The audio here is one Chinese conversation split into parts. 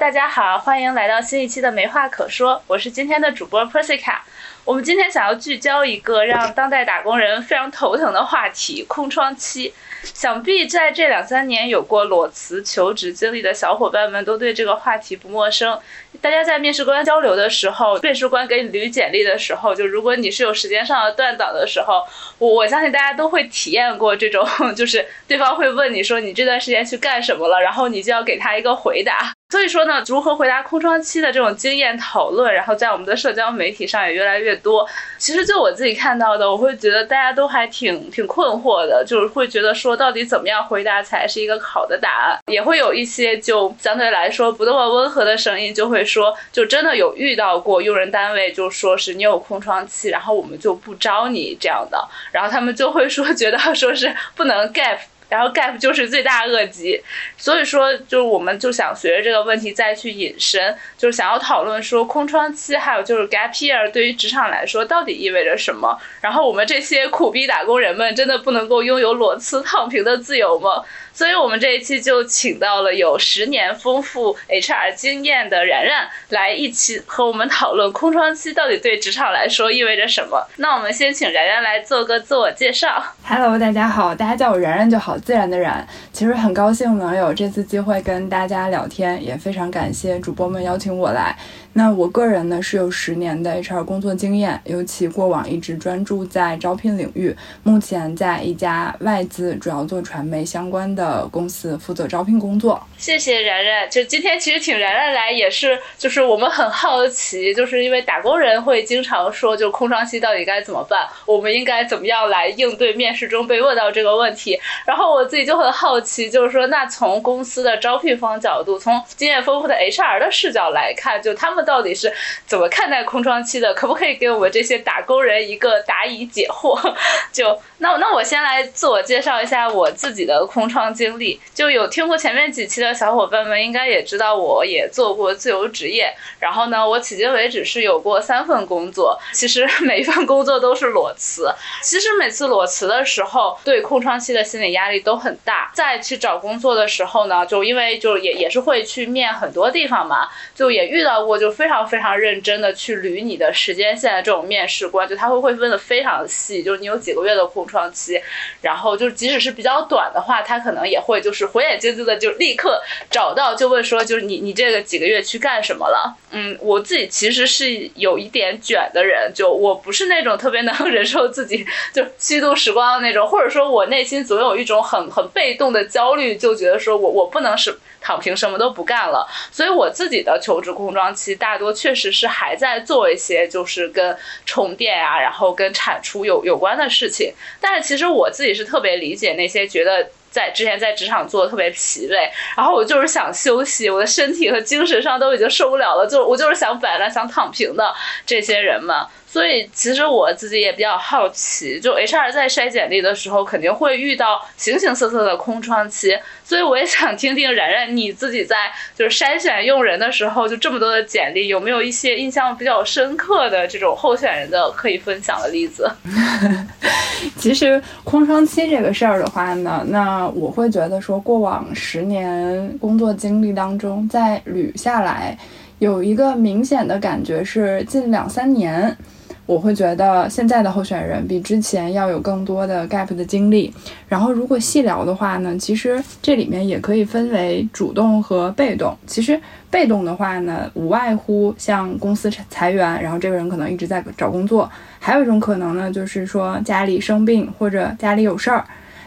大家好，欢迎来到新一期的没话可说，我是今天的主播 Persica。我们今天想要聚焦一个让当代打工人非常头疼的话题——空窗期。想必在这两三年有过裸辞求职经历的小伙伴们都对这个话题不陌生。大家在面试官交流的时候，面试官给你捋简历的时候，就如果你是有时间上的断档的时候，我我相信大家都会体验过这种，就是对方会问你说你这段时间去干什么了，然后你就要给他一个回答。所以说呢，如何回答空窗期的这种经验讨论，然后在我们的社交媒体上也越来越多。其实就我自己看到的，我会觉得大家都还挺挺困惑的，就是会觉得说到底怎么样回答才是一个好的答案。也会有一些就相对来说不那么温和的声音，就会说，就真的有遇到过用人单位就说是你有空窗期，然后我们就不招你这样的，然后他们就会说觉得说是不能 gap。然后 gap 就是罪大恶极，所以说就是我们就想随着这个问题再去引申，就是想要讨论说空窗期还有就是 gap year 对于职场来说到底意味着什么？然后我们这些苦逼打工人们真的不能够拥有裸辞躺平的自由吗？所以我们这一期就请到了有十年丰富 HR 经验的然然来一起和我们讨论空窗期到底对职场来说意味着什么。那我们先请然然来做个自我介绍。Hello，大家好，大家叫我然然就好，自然的然。其实很高兴能有这次机会跟大家聊天，也非常感谢主播们邀请我来。那我个人呢是有十年的 HR 工作经验，尤其过往一直专注在招聘领域，目前在一家外资，主要做传媒相关的公司负责招聘工作。谢谢然然，就今天其实请然然来也是，就是我们很好奇，就是因为打工人会经常说，就空窗期到底该怎么办，我们应该怎么样来应对面试中被问到这个问题。然后我自己就很好奇，就是说那从公司的招聘方角度，从经验丰富的 HR 的视角来看，就他们。到底是怎么看待空窗期的？可不可以给我们这些打工人一个答疑解惑？就那那我先来自我介绍一下我自己的空窗经历。就有听过前面几期的小伙伴们应该也知道，我也做过自由职业。然后呢，我迄今为止是有过三份工作，其实 每一份工作都是裸辞。其实每次裸辞的时候，对空窗期的心理压力都很大。再去找工作的时候呢，就因为就也也是会去面很多地方嘛，就也遇到过就。非常非常认真的去捋你的时间线的这种面试官，就他会会问的非常细，就是你有几个月的空窗期，然后就即使是比较短的话，他可能也会就是火眼金睛的就立刻找到，就问说就是你你这个几个月去干什么了？嗯，我自己其实是有一点卷的人，就我不是那种特别能忍受自己就虚度时光的那种，或者说我内心总有一种很很被动的焦虑，就觉得说我我不能是。躺平什么都不干了，所以我自己的求职空窗期大多确实是还在做一些就是跟充电啊，然后跟产出有有关的事情。但是其实我自己是特别理解那些觉得在之前在职场做的特别疲惫，然后我就是想休息，我的身体和精神上都已经受不了了，就我就是想摆烂、想躺平的这些人嘛。所以其实我自己也比较好奇，就 HR 在筛简历的时候肯定会遇到形形色色的空窗期，所以我也想听听然然你自己在就是筛选用人的时候，就这么多的简历，有没有一些印象比较深刻的这种候选人的可以分享的例子？其实空窗期这个事儿的话呢，那我会觉得说过往十年工作经历当中，再捋下来，有一个明显的感觉是近两三年。我会觉得现在的候选人比之前要有更多的 gap 的经历。然后，如果细聊的话呢，其实这里面也可以分为主动和被动。其实被动的话呢，无外乎像公司裁员，然后这个人可能一直在找工作；还有一种可能呢，就是说家里生病或者家里有事儿。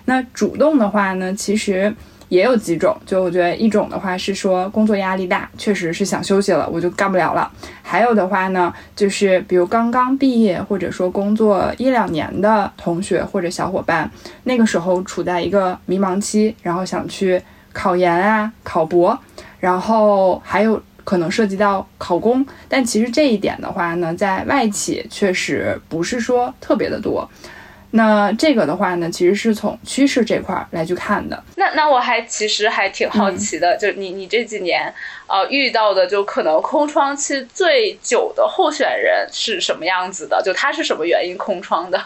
那主动的话呢，其实。也有几种，就我觉得一种的话是说工作压力大，确实是想休息了，我就干不了了。还有的话呢，就是比如刚刚毕业或者说工作一两年的同学或者小伙伴，那个时候处在一个迷茫期，然后想去考研啊、考博，然后还有可能涉及到考公。但其实这一点的话呢，在外企确实不是说特别的多。那这个的话呢，其实是从趋势这块来去看的。那那我还其实还挺好奇的，就你你这几年呃遇到的就可能空窗期最久的候选人是什么样子的？就他是什么原因空窗的？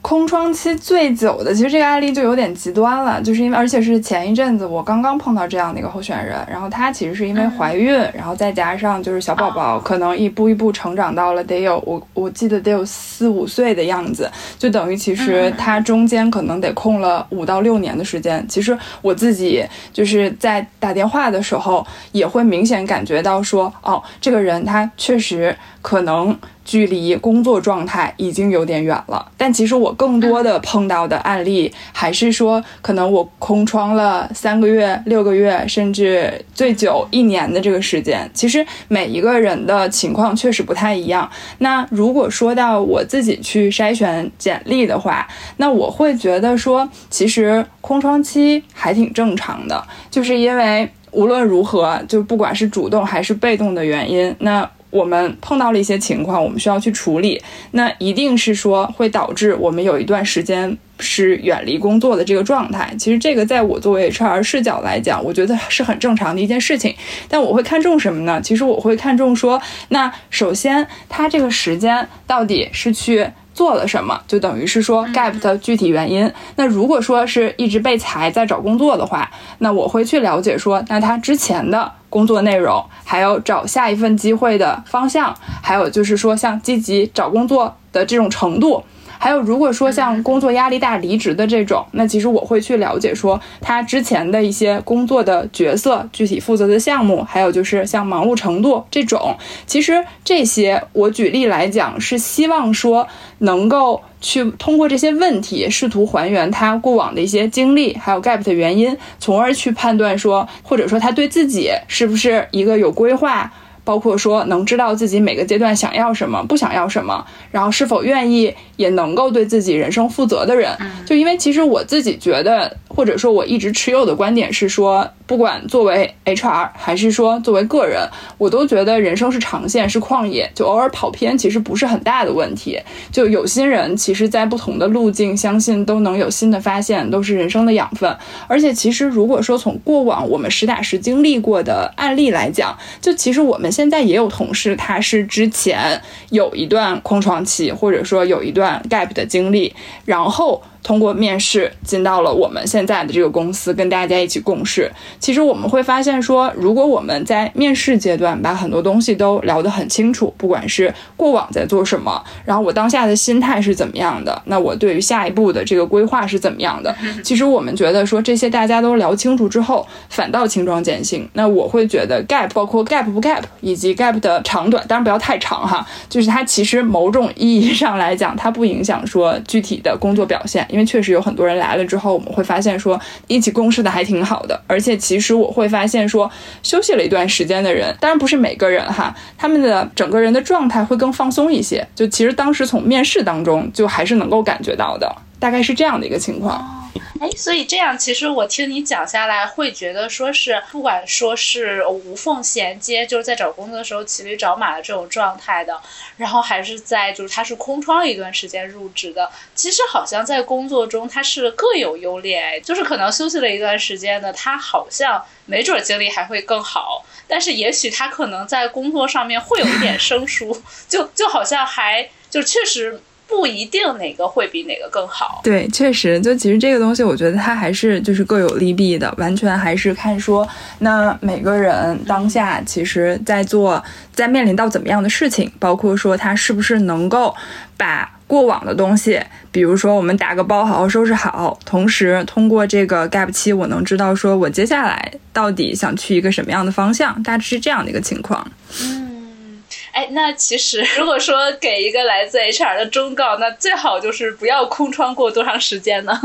空窗期最久的，其实这个案例就有点极端了，就是因为而且是前一阵子我刚刚碰到这样的一个候选人，然后她其实是因为怀孕，然后再加上就是小宝宝可能一步一步成长到了得有我我记得得有四五岁的样子，就等于其实她中间可能得空了五到六年的时间。其实我自己就是在打电话的时候也会明显感觉到说，哦，这个人他确实可能。距离工作状态已经有点远了，但其实我更多的碰到的案例还是说，可能我空窗了三个月、六个月，甚至最久一年的这个时间。其实每一个人的情况确实不太一样。那如果说到我自己去筛选简历的话，那我会觉得说，其实空窗期还挺正常的，就是因为无论如何，就不管是主动还是被动的原因，那。我们碰到了一些情况，我们需要去处理，那一定是说会导致我们有一段时间是远离工作的这个状态。其实这个在我作为 HR 视角来讲，我觉得是很正常的一件事情。但我会看重什么呢？其实我会看重说，那首先他这个时间到底是去。做了什么，就等于是说 gap 的具体原因。那如果说是一直被裁在找工作的话，那我会去了解说，那他之前的工作内容，还有找下一份机会的方向，还有就是说像积极找工作的这种程度。还有，如果说像工作压力大离职的这种，那其实我会去了解说他之前的一些工作的角色、具体负责的项目，还有就是像忙碌程度这种。其实这些我举例来讲，是希望说能够去通过这些问题，试图还原他过往的一些经历，还有 gap 的原因，从而去判断说，或者说他对自己是不是一个有规划。包括说能知道自己每个阶段想要什么，不想要什么，然后是否愿意也能够对自己人生负责的人，就因为其实我自己觉得，或者说我一直持有的观点是说，不管作为 HR 还是说作为个人，我都觉得人生是长线，是旷野，就偶尔跑偏其实不是很大的问题。就有心人其实，在不同的路径，相信都能有新的发现，都是人生的养分。而且其实如果说从过往我们实打实经历过的案例来讲，就其实我们。现在也有同事，他是之前有一段空窗期，或者说有一段 gap 的经历，然后。通过面试进到了我们现在的这个公司，跟大家一起共事。其实我们会发现说，如果我们在面试阶段把很多东西都聊得很清楚，不管是过往在做什么，然后我当下的心态是怎么样的，那我对于下一步的这个规划是怎么样的，其实我们觉得说这些大家都聊清楚之后，反倒轻装简行。那我会觉得 gap 包括 gap 不 gap 以及 gap 的长短，当然不要太长哈，就是它其实某种意义上来讲，它不影响说具体的工作表现。因因为确实有很多人来了之后，我们会发现说一起共事的还挺好的，而且其实我会发现说休息了一段时间的人，当然不是每个人哈，他们的整个人的状态会更放松一些。就其实当时从面试当中就还是能够感觉到的，大概是这样的一个情况。哎，所以这样，其实我听你讲下来，会觉得说是，不管说是无缝衔接，就是在找工作的时候骑驴找马的这种状态的，然后还是在就是他是空窗一段时间入职的，其实好像在工作中他是各有优劣，就是可能休息了一段时间的，他好像没准精力还会更好，但是也许他可能在工作上面会有一点生疏，就就好像还就确实。不一定哪个会比哪个更好。对，确实，就其实这个东西，我觉得它还是就是各有利弊的，完全还是看说那每个人当下其实在做，在面临到怎么样的事情，包括说他是不是能够把过往的东西，比如说我们打个包，好好收拾好，同时通过这个 gap 期，我能知道说我接下来到底想去一个什么样的方向，大致是这样的一个情况。嗯。哎，那其实如果说给一个来自 HR 的忠告，那最好就是不要空窗过多长时间呢？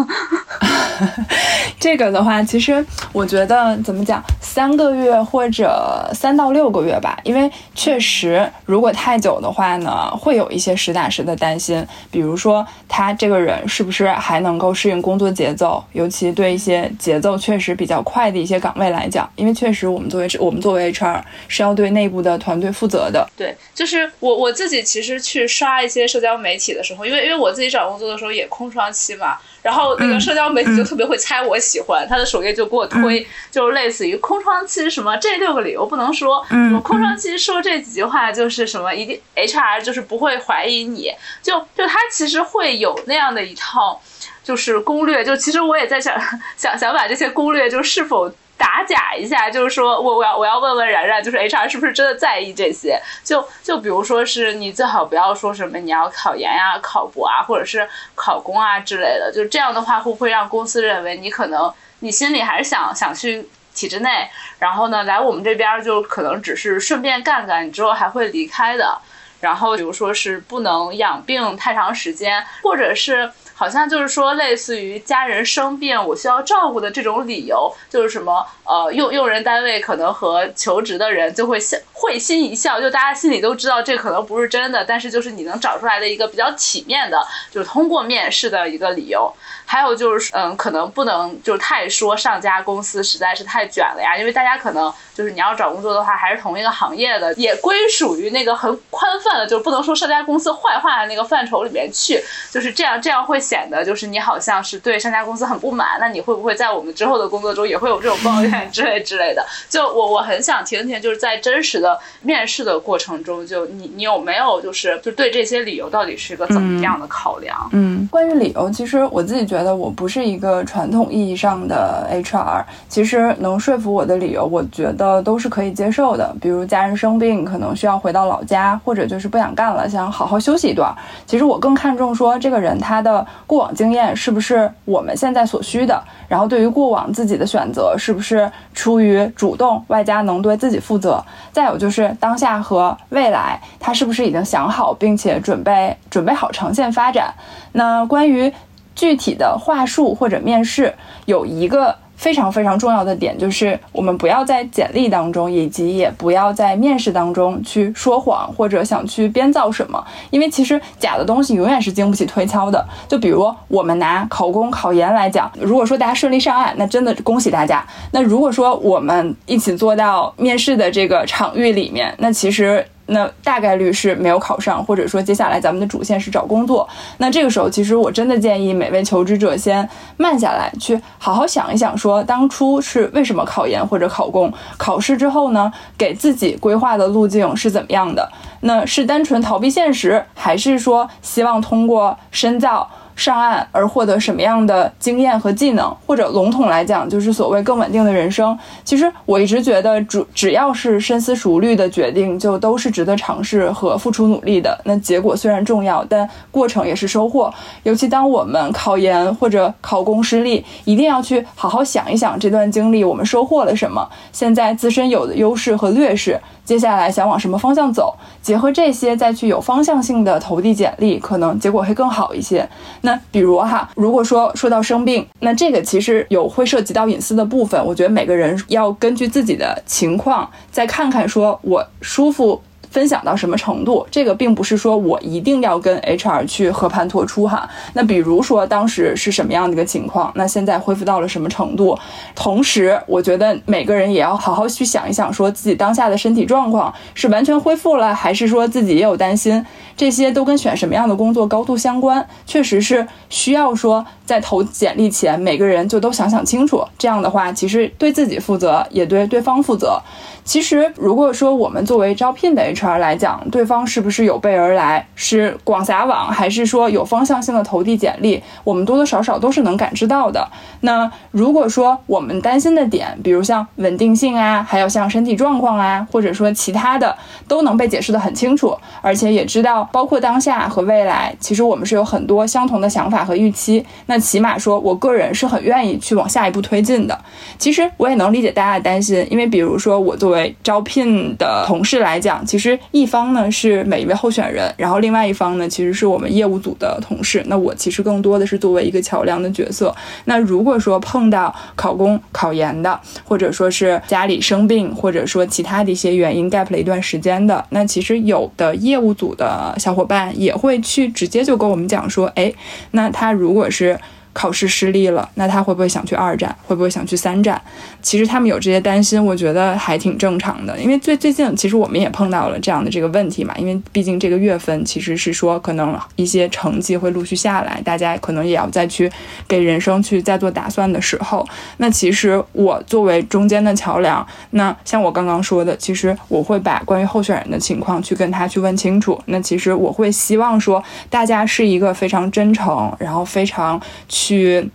这个的话，其实我觉得怎么讲，三个月或者三到六个月吧，因为确实如果太久的话呢，会有一些实打实的担心，比如说他这个人是不是还能够适应工作节奏，尤其对一些节奏确实比较快的一些岗位来讲，因为确实我们作为我们作为 HR 是要对内部的团队负责的，对。就是我我自己其实去刷一些社交媒体的时候，因为因为我自己找工作的时候也空窗期嘛，然后那个社交媒体就特别会猜我喜欢，他的首页就给我推，就类似于空窗期什么这六个理由不能说，什么空窗期说这几句话就是什么一定 HR 就是不会怀疑你，就就他其实会有那样的一套就是攻略，就其实我也在想想想把这些攻略就是否。打假一下，就是说我我要我要问问然然，就是 HR 是不是真的在意这些？就就比如说是你最好不要说什么你要考研呀、考博啊，或者是考公啊之类的。就这样的话，会不会让公司认为你可能你心里还是想想去体制内，然后呢来我们这边就可能只是顺便干干，你之后还会离开的。然后比如说是不能养病太长时间，或者是。好像就是说，类似于家人生病，我需要照顾的这种理由，就是什么呃，用用人单位可能和求职的人就会笑会心一笑，就大家心里都知道这可能不是真的，但是就是你能找出来的一个比较体面的，就是通过面试的一个理由。还有就是，嗯，可能不能就是太说上家公司实在是太卷了呀，因为大家可能就是你要找工作的话，还是同一个行业的，也归属于那个很宽泛的，就是不能说上家公司坏话的那个范畴里面去，就是这样，这样会显得就是你好像是对上家公司很不满，那你会不会在我们之后的工作中也会有这种抱怨之类之类的？就我我很想听听，就是在真实的面试的过程中，就你你有没有就是就对这些理由到底是一个怎么样的考量？嗯，关于理由，其实我自己觉得得我不是一个传统意义上的 HR，其实能说服我的理由，我觉得都是可以接受的。比如家人生病，可能需要回到老家，或者就是不想干了，想好好休息一段。其实我更看重说这个人他的过往经验是不是我们现在所需的，然后对于过往自己的选择是不是出于主动，外加能对自己负责。再有就是当下和未来，他是不是已经想好，并且准备准备好长线发展。那关于具体的话术或者面试有一个非常非常重要的点，就是我们不要在简历当中，以及也不要在面试当中去说谎或者想去编造什么，因为其实假的东西永远是经不起推敲的。就比如我们拿考公考研来讲，如果说大家顺利上岸，那真的恭喜大家。那如果说我们一起做到面试的这个场域里面，那其实。那大概率是没有考上，或者说接下来咱们的主线是找工作。那这个时候，其实我真的建议每位求职者先慢下来，去好好想一想，说当初是为什么考研或者考公？考试之后呢，给自己规划的路径是怎么样的？那是单纯逃避现实，还是说希望通过深造？上岸而获得什么样的经验和技能，或者笼统来讲，就是所谓更稳定的人生。其实我一直觉得，主只要是深思熟虑的决定，就都是值得尝试和付出努力的。那结果虽然重要，但过程也是收获。尤其当我们考研或者考公失利，一定要去好好想一想这段经历我们收获了什么，现在自身有的优势和劣势。接下来想往什么方向走？结合这些再去有方向性的投递简历，可能结果会更好一些。那比如哈，如果说说到生病，那这个其实有会涉及到隐私的部分，我觉得每个人要根据自己的情况再看看，说我舒服。分享到什么程度？这个并不是说我一定要跟 HR 去和盘托出哈。那比如说当时是什么样的一个情况？那现在恢复到了什么程度？同时，我觉得每个人也要好好去想一想，说自己当下的身体状况是完全恢复了，还是说自己也有担心？这些都跟选什么样的工作高度相关。确实是需要说在投简历前，每个人就都想想清楚。这样的话，其实对自己负责，也对对方负责。其实，如果说我们作为招聘的 HR 来讲，对方是不是有备而来，是广撒网，还是说有方向性的投递简历，我们多多少少都是能感知到的。那如果说我们担心的点，比如像稳定性啊，还有像身体状况啊，或者说其他的，都能被解释得很清楚，而且也知道，包括当下和未来，其实我们是有很多相同的想法和预期。那起码说，我个人是很愿意去往下一步推进的。其实我也能理解大家的担心，因为比如说我作为为招聘的同事来讲，其实一方呢是每一位候选人，然后另外一方呢其实是我们业务组的同事。那我其实更多的是作为一个桥梁的角色。那如果说碰到考公、考研的，或者说是家里生病，或者说其他的一些原因 gap 了一段时间的，那其实有的业务组的小伙伴也会去直接就跟我们讲说，哎，那他如果是。考试失利了，那他会不会想去二战？会不会想去三战？其实他们有这些担心，我觉得还挺正常的。因为最最近，其实我们也碰到了这样的这个问题嘛。因为毕竟这个月份其实是说，可能一些成绩会陆续下来，大家可能也要再去给人生去再做打算的时候。那其实我作为中间的桥梁，那像我刚刚说的，其实我会把关于候选人的情况去跟他去问清楚。那其实我会希望说，大家是一个非常真诚，然后非常。去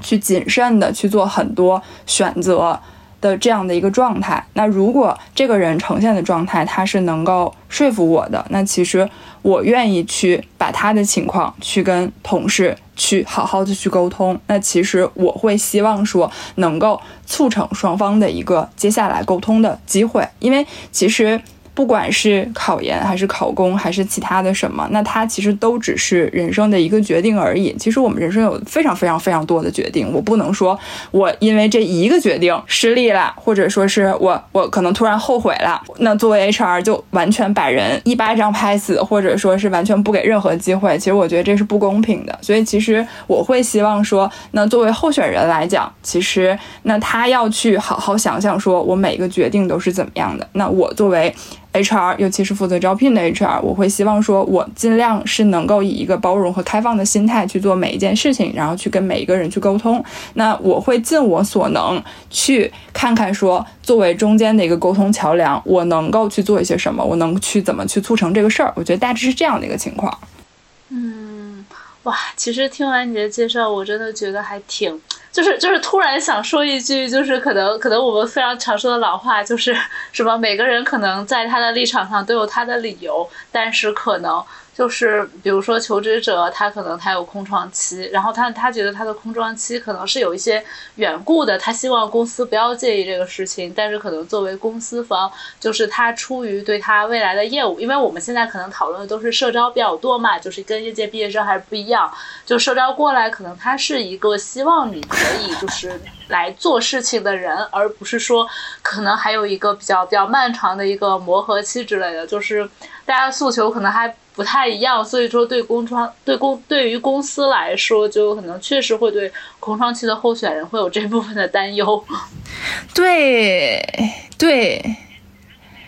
去谨慎的去做很多选择的这样的一个状态。那如果这个人呈现的状态他是能够说服我的，那其实我愿意去把他的情况去跟同事去好好的去沟通。那其实我会希望说能够促成双方的一个接下来沟通的机会，因为其实。不管是考研还是考公还是其他的什么，那它其实都只是人生的一个决定而已。其实我们人生有非常非常非常多的决定，我不能说我因为这一个决定失利了，或者说是我我可能突然后悔了，那作为 HR 就完全把人一巴掌拍死，或者说是完全不给任何机会。其实我觉得这是不公平的。所以其实我会希望说，那作为候选人来讲，其实那他要去好好想想，说我每个决定都是怎么样的。那我作为 HR，尤其是负责招聘的 HR，我会希望说，我尽量是能够以一个包容和开放的心态去做每一件事情，然后去跟每一个人去沟通。那我会尽我所能去看看说，作为中间的一个沟通桥梁，我能够去做一些什么，我能去怎么去促成这个事儿。我觉得大致是这样的一个情况。嗯，哇，其实听完你的介绍，我真的觉得还挺。就是就是突然想说一句，就是可能可能我们非常常说的老话，就是什么每个人可能在他的立场上都有他的理由，但是可能。就是比如说求职者，他可能他有空窗期，然后他他觉得他的空窗期可能是有一些缘故的，他希望公司不要介意这个事情，但是可能作为公司方，就是他出于对他未来的业务，因为我们现在可能讨论的都是社招比较多嘛，就是跟应届毕业生还是不一样，就社招过来，可能他是一个希望你可以就是来做事情的人，而不是说可能还有一个比较比较漫长的一个磨合期之类的，就是大家诉求可能还。不太一样，所以说对空窗对公对于公司来说，就可能确实会对空窗期的候选人会有这部分的担忧。对对。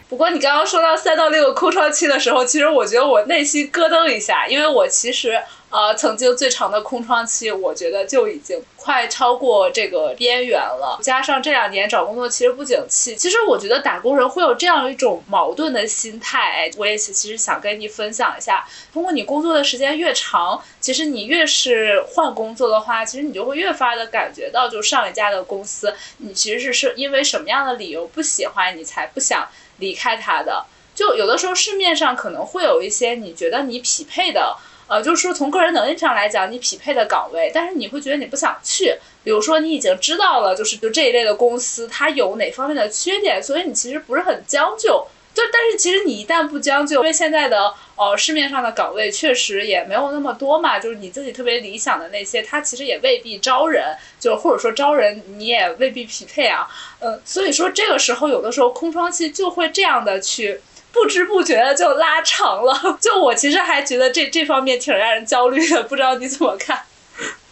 不过你刚刚说到三到六个空窗期的时候，其实我觉得我内心咯噔一下，因为我其实。呃，曾经最长的空窗期，我觉得就已经快超过这个边缘了。加上这两年找工作其实不景气，其实我觉得打工人会有这样一种矛盾的心态。我也其实想跟你分享一下，通过你工作的时间越长，其实你越是换工作的话，其实你就会越发的感觉到，就上一家的公司，你其实是是因为什么样的理由不喜欢你才不想离开他的。就有的时候市面上可能会有一些你觉得你匹配的。呃，就是说从个人能力上来讲，你匹配的岗位，但是你会觉得你不想去。比如说你已经知道了，就是就这一类的公司它有哪方面的缺点，所以你其实不是很将就。就但是其实你一旦不将就，因为现在的呃市面上的岗位确实也没有那么多嘛，就是你自己特别理想的那些，它其实也未必招人，就或者说招人你也未必匹配啊。嗯，所以说这个时候有的时候空窗期就会这样的去。不知不觉的就拉长了，就我其实还觉得这这方面挺让人焦虑的，不知道你怎么看？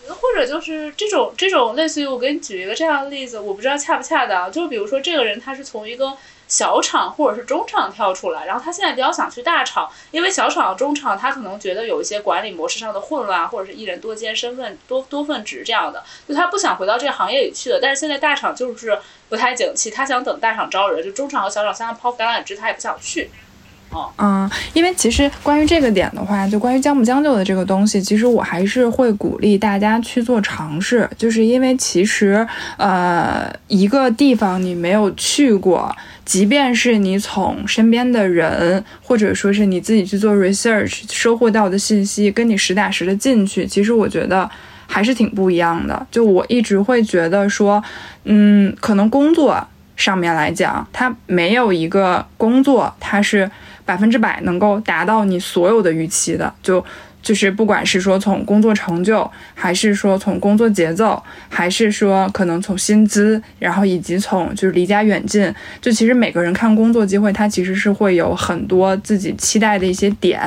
或者就是这种这种类似于我给你举一个这样的例子，我不知道恰不恰当，就比如说这个人他是从一个。小厂或者是中厂跳出来，然后他现在比较想去大厂，因为小厂、中厂他可能觉得有一些管理模式上的混乱，或者是一人多兼身份、多多份职这样的，就他不想回到这个行业里去了。但是现在大厂就是不太景气，他想等大厂招人，就中厂和小厂相当抛橄榄枝，他也不想去。嗯，因为其实关于这个点的话，就关于将不将就的这个东西，其实我还是会鼓励大家去做尝试，就是因为其实呃一个地方你没有去过，即便是你从身边的人或者说是你自己去做 research 收获到的信息，跟你实打实的进去，其实我觉得还是挺不一样的。就我一直会觉得说，嗯，可能工作上面来讲，它没有一个工作它是。百分之百能够达到你所有的预期的，就就是不管是说从工作成就，还是说从工作节奏，还是说可能从薪资，然后以及从就是离家远近，就其实每个人看工作机会，他其实是会有很多自己期待的一些点，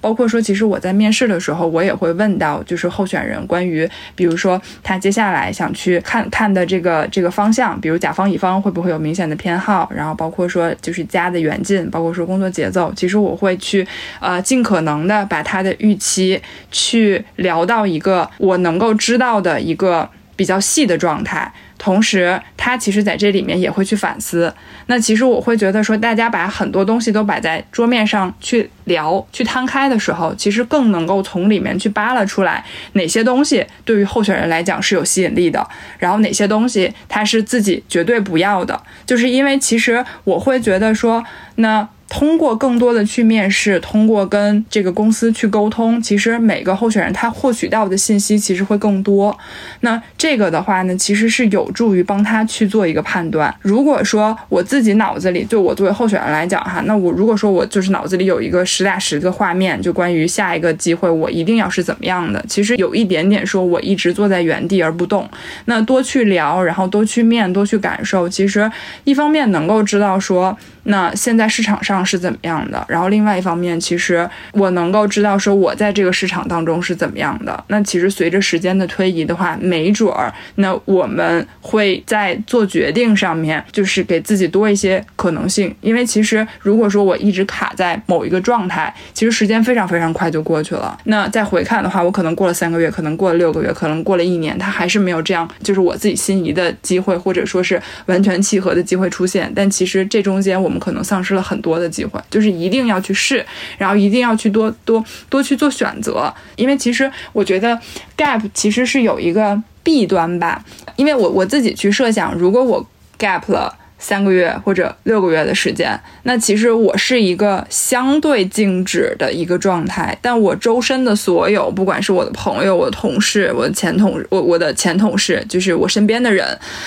包括说其实我在面试的时候，我也会问到就是候选人关于比如说他接下来想去看看的这个这个方向，比如甲方乙方会不会有明显的偏好，然后包括说就是家的远近，包括说工作节奏，其实我会去呃尽可能的把他的预期。去聊到一个我能够知道的一个比较细的状态，同时他其实在这里面也会去反思。那其实我会觉得说，大家把很多东西都摆在桌面上去聊、去摊开的时候，其实更能够从里面去扒拉出来哪些东西对于候选人来讲是有吸引力的，然后哪些东西他是自己绝对不要的。就是因为其实我会觉得说，那。通过更多的去面试，通过跟这个公司去沟通，其实每个候选人他获取到的信息其实会更多。那这个的话呢，其实是有助于帮他去做一个判断。如果说我自己脑子里，就我作为候选人来讲哈，那我如果说我就是脑子里有一个实打实的画面，就关于下一个机会我一定要是怎么样的，其实有一点点说我一直坐在原地而不动。那多去聊，然后多去面，多去感受，其实一方面能够知道说。那现在市场上是怎么样的？然后另外一方面，其实我能够知道说我在这个市场当中是怎么样的。那其实随着时间的推移的话，没准儿那我们会在做决定上面，就是给自己多一些可能性。因为其实如果说我一直卡在某一个状态，其实时间非常非常快就过去了。那再回看的话，我可能过了三个月，可能过了六个月，可能过了一年，它还是没有这样就是我自己心仪的机会，或者说是完全契合的机会出现。但其实这中间我。们可能丧失了很多的机会，就是一定要去试，然后一定要去多多多去做选择，因为其实我觉得 gap 其实是有一个弊端吧，因为我我自己去设想，如果我 gap 了。三个月或者六个月的时间，那其实我是一个相对静止的一个状态，但我周身的所有，不管是我的朋友、我的同事、我的前同我我的前同事，就是我身边的人，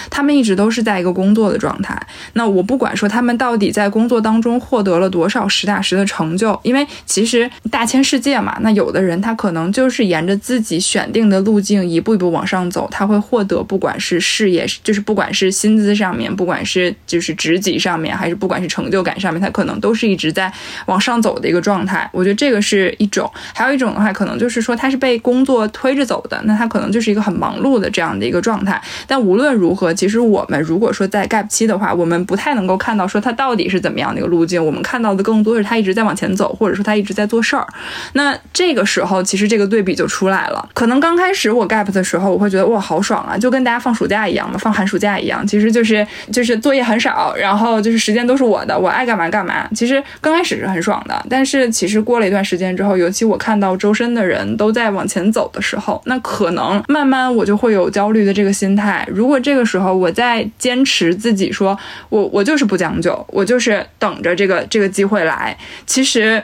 他们一直都是在一个工作的状态。那我不管说他们到底在工作当中获得了多少实打实的成就，因为其实大千世界嘛，那有的人他可能就是沿着自己选定的路径一步一步往上走，他会获得不管是事业，就是不管是薪资上面，不管是就是职级上面，还是不管是成就感上面，他可能都是一直在往上走的一个状态。我觉得这个是一种，还有一种的话，可能就是说他是被工作推着走的，那他可能就是一个很忙碌的这样的一个状态。但无论如何，其实我们如果说在 gap 期的话，我们不太能够看到说他到底是怎么样的一个路径，我们看到的更多是他一直在往前走，或者说他一直在做事儿。那这个时候，其实这个对比就出来了。可能刚开始我 gap 的时候，我会觉得哇，好爽啊，就跟大家放暑假一样嘛，放寒暑假一样，其实就是就是作业很很少。然后就是时间都是我的，我爱干嘛干嘛。其实刚开始是很爽的，但是其实过了一段时间之后，尤其我看到周身的人都在往前走的时候，那可能慢慢我就会有焦虑的这个心态。如果这个时候我再坚持自己说，我我就是不将就，我就是等着这个这个机会来，其实。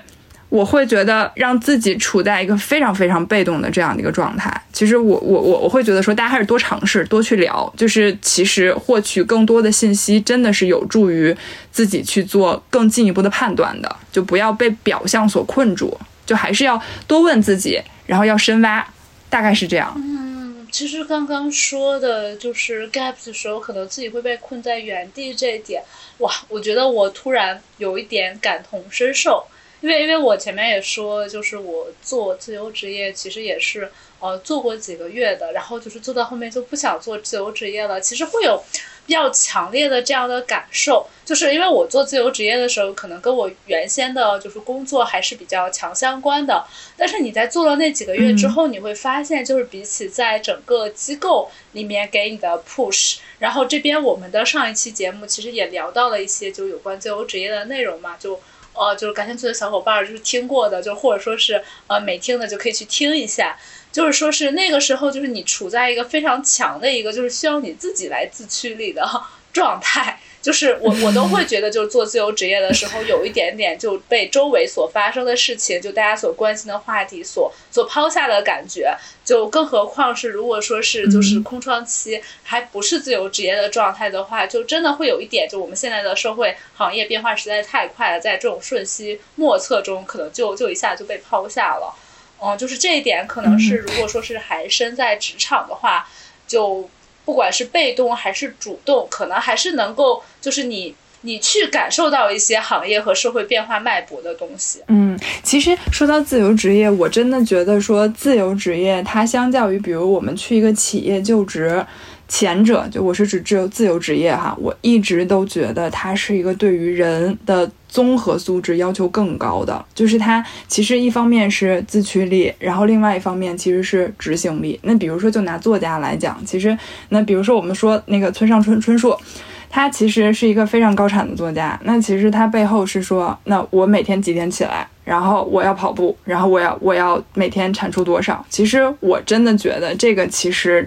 我会觉得让自己处在一个非常非常被动的这样的一个状态。其实我我我我会觉得说，大家还是多尝试，多去聊，就是其实获取更多的信息，真的是有助于自己去做更进一步的判断的。就不要被表象所困住，就还是要多问自己，然后要深挖，大概是这样。嗯，其实刚刚说的就是 gap 的时候，可能自己会被困在原地这一点，哇，我觉得我突然有一点感同身受。因为因为我前面也说，就是我做自由职业，其实也是呃做过几个月的，然后就是做到后面就不想做自由职业了。其实会有比较强烈的这样的感受，就是因为我做自由职业的时候，可能跟我原先的就是工作还是比较强相关的。但是你在做了那几个月之后，你会发现，就是比起在整个机构里面给你的 push，然后这边我们的上一期节目其实也聊到了一些就有关自由职业的内容嘛，就。呃，就是感兴趣的小伙伴，就是听过的，就或者说是呃没听的，就可以去听一下。就是说是那个时候，就是你处在一个非常强的一个，就是需要你自己来自驱力的 状态。就是我我都会觉得，就是做自由职业的时候，有一点点就被周围所发生的事情，就大家所关心的话题所所抛下的感觉。就更何况是如果说是就是空窗期，还不是自由职业的状态的话，就真的会有一点，就我们现在的社会行业变化实在太快了，在这种瞬息莫测中，可能就就一下就被抛下了。嗯，就是这一点可能是如果说是还身在职场的话，就不管是被动还是主动，可能还是能够就是你。你去感受到一些行业和社会变化脉搏的东西。嗯，其实说到自由职业，我真的觉得说自由职业它相较于比如我们去一个企业就职，前者就我是指只有自由职业哈，我一直都觉得它是一个对于人的综合素质要求更高的，就是他其实一方面是自驱力，然后另外一方面其实是执行力。那比如说就拿作家来讲，其实那比如说我们说那个村上春春树。他其实是一个非常高产的作家，那其实他背后是说，那我每天几点起来，然后我要跑步，然后我要我要每天产出多少？其实我真的觉得这个其实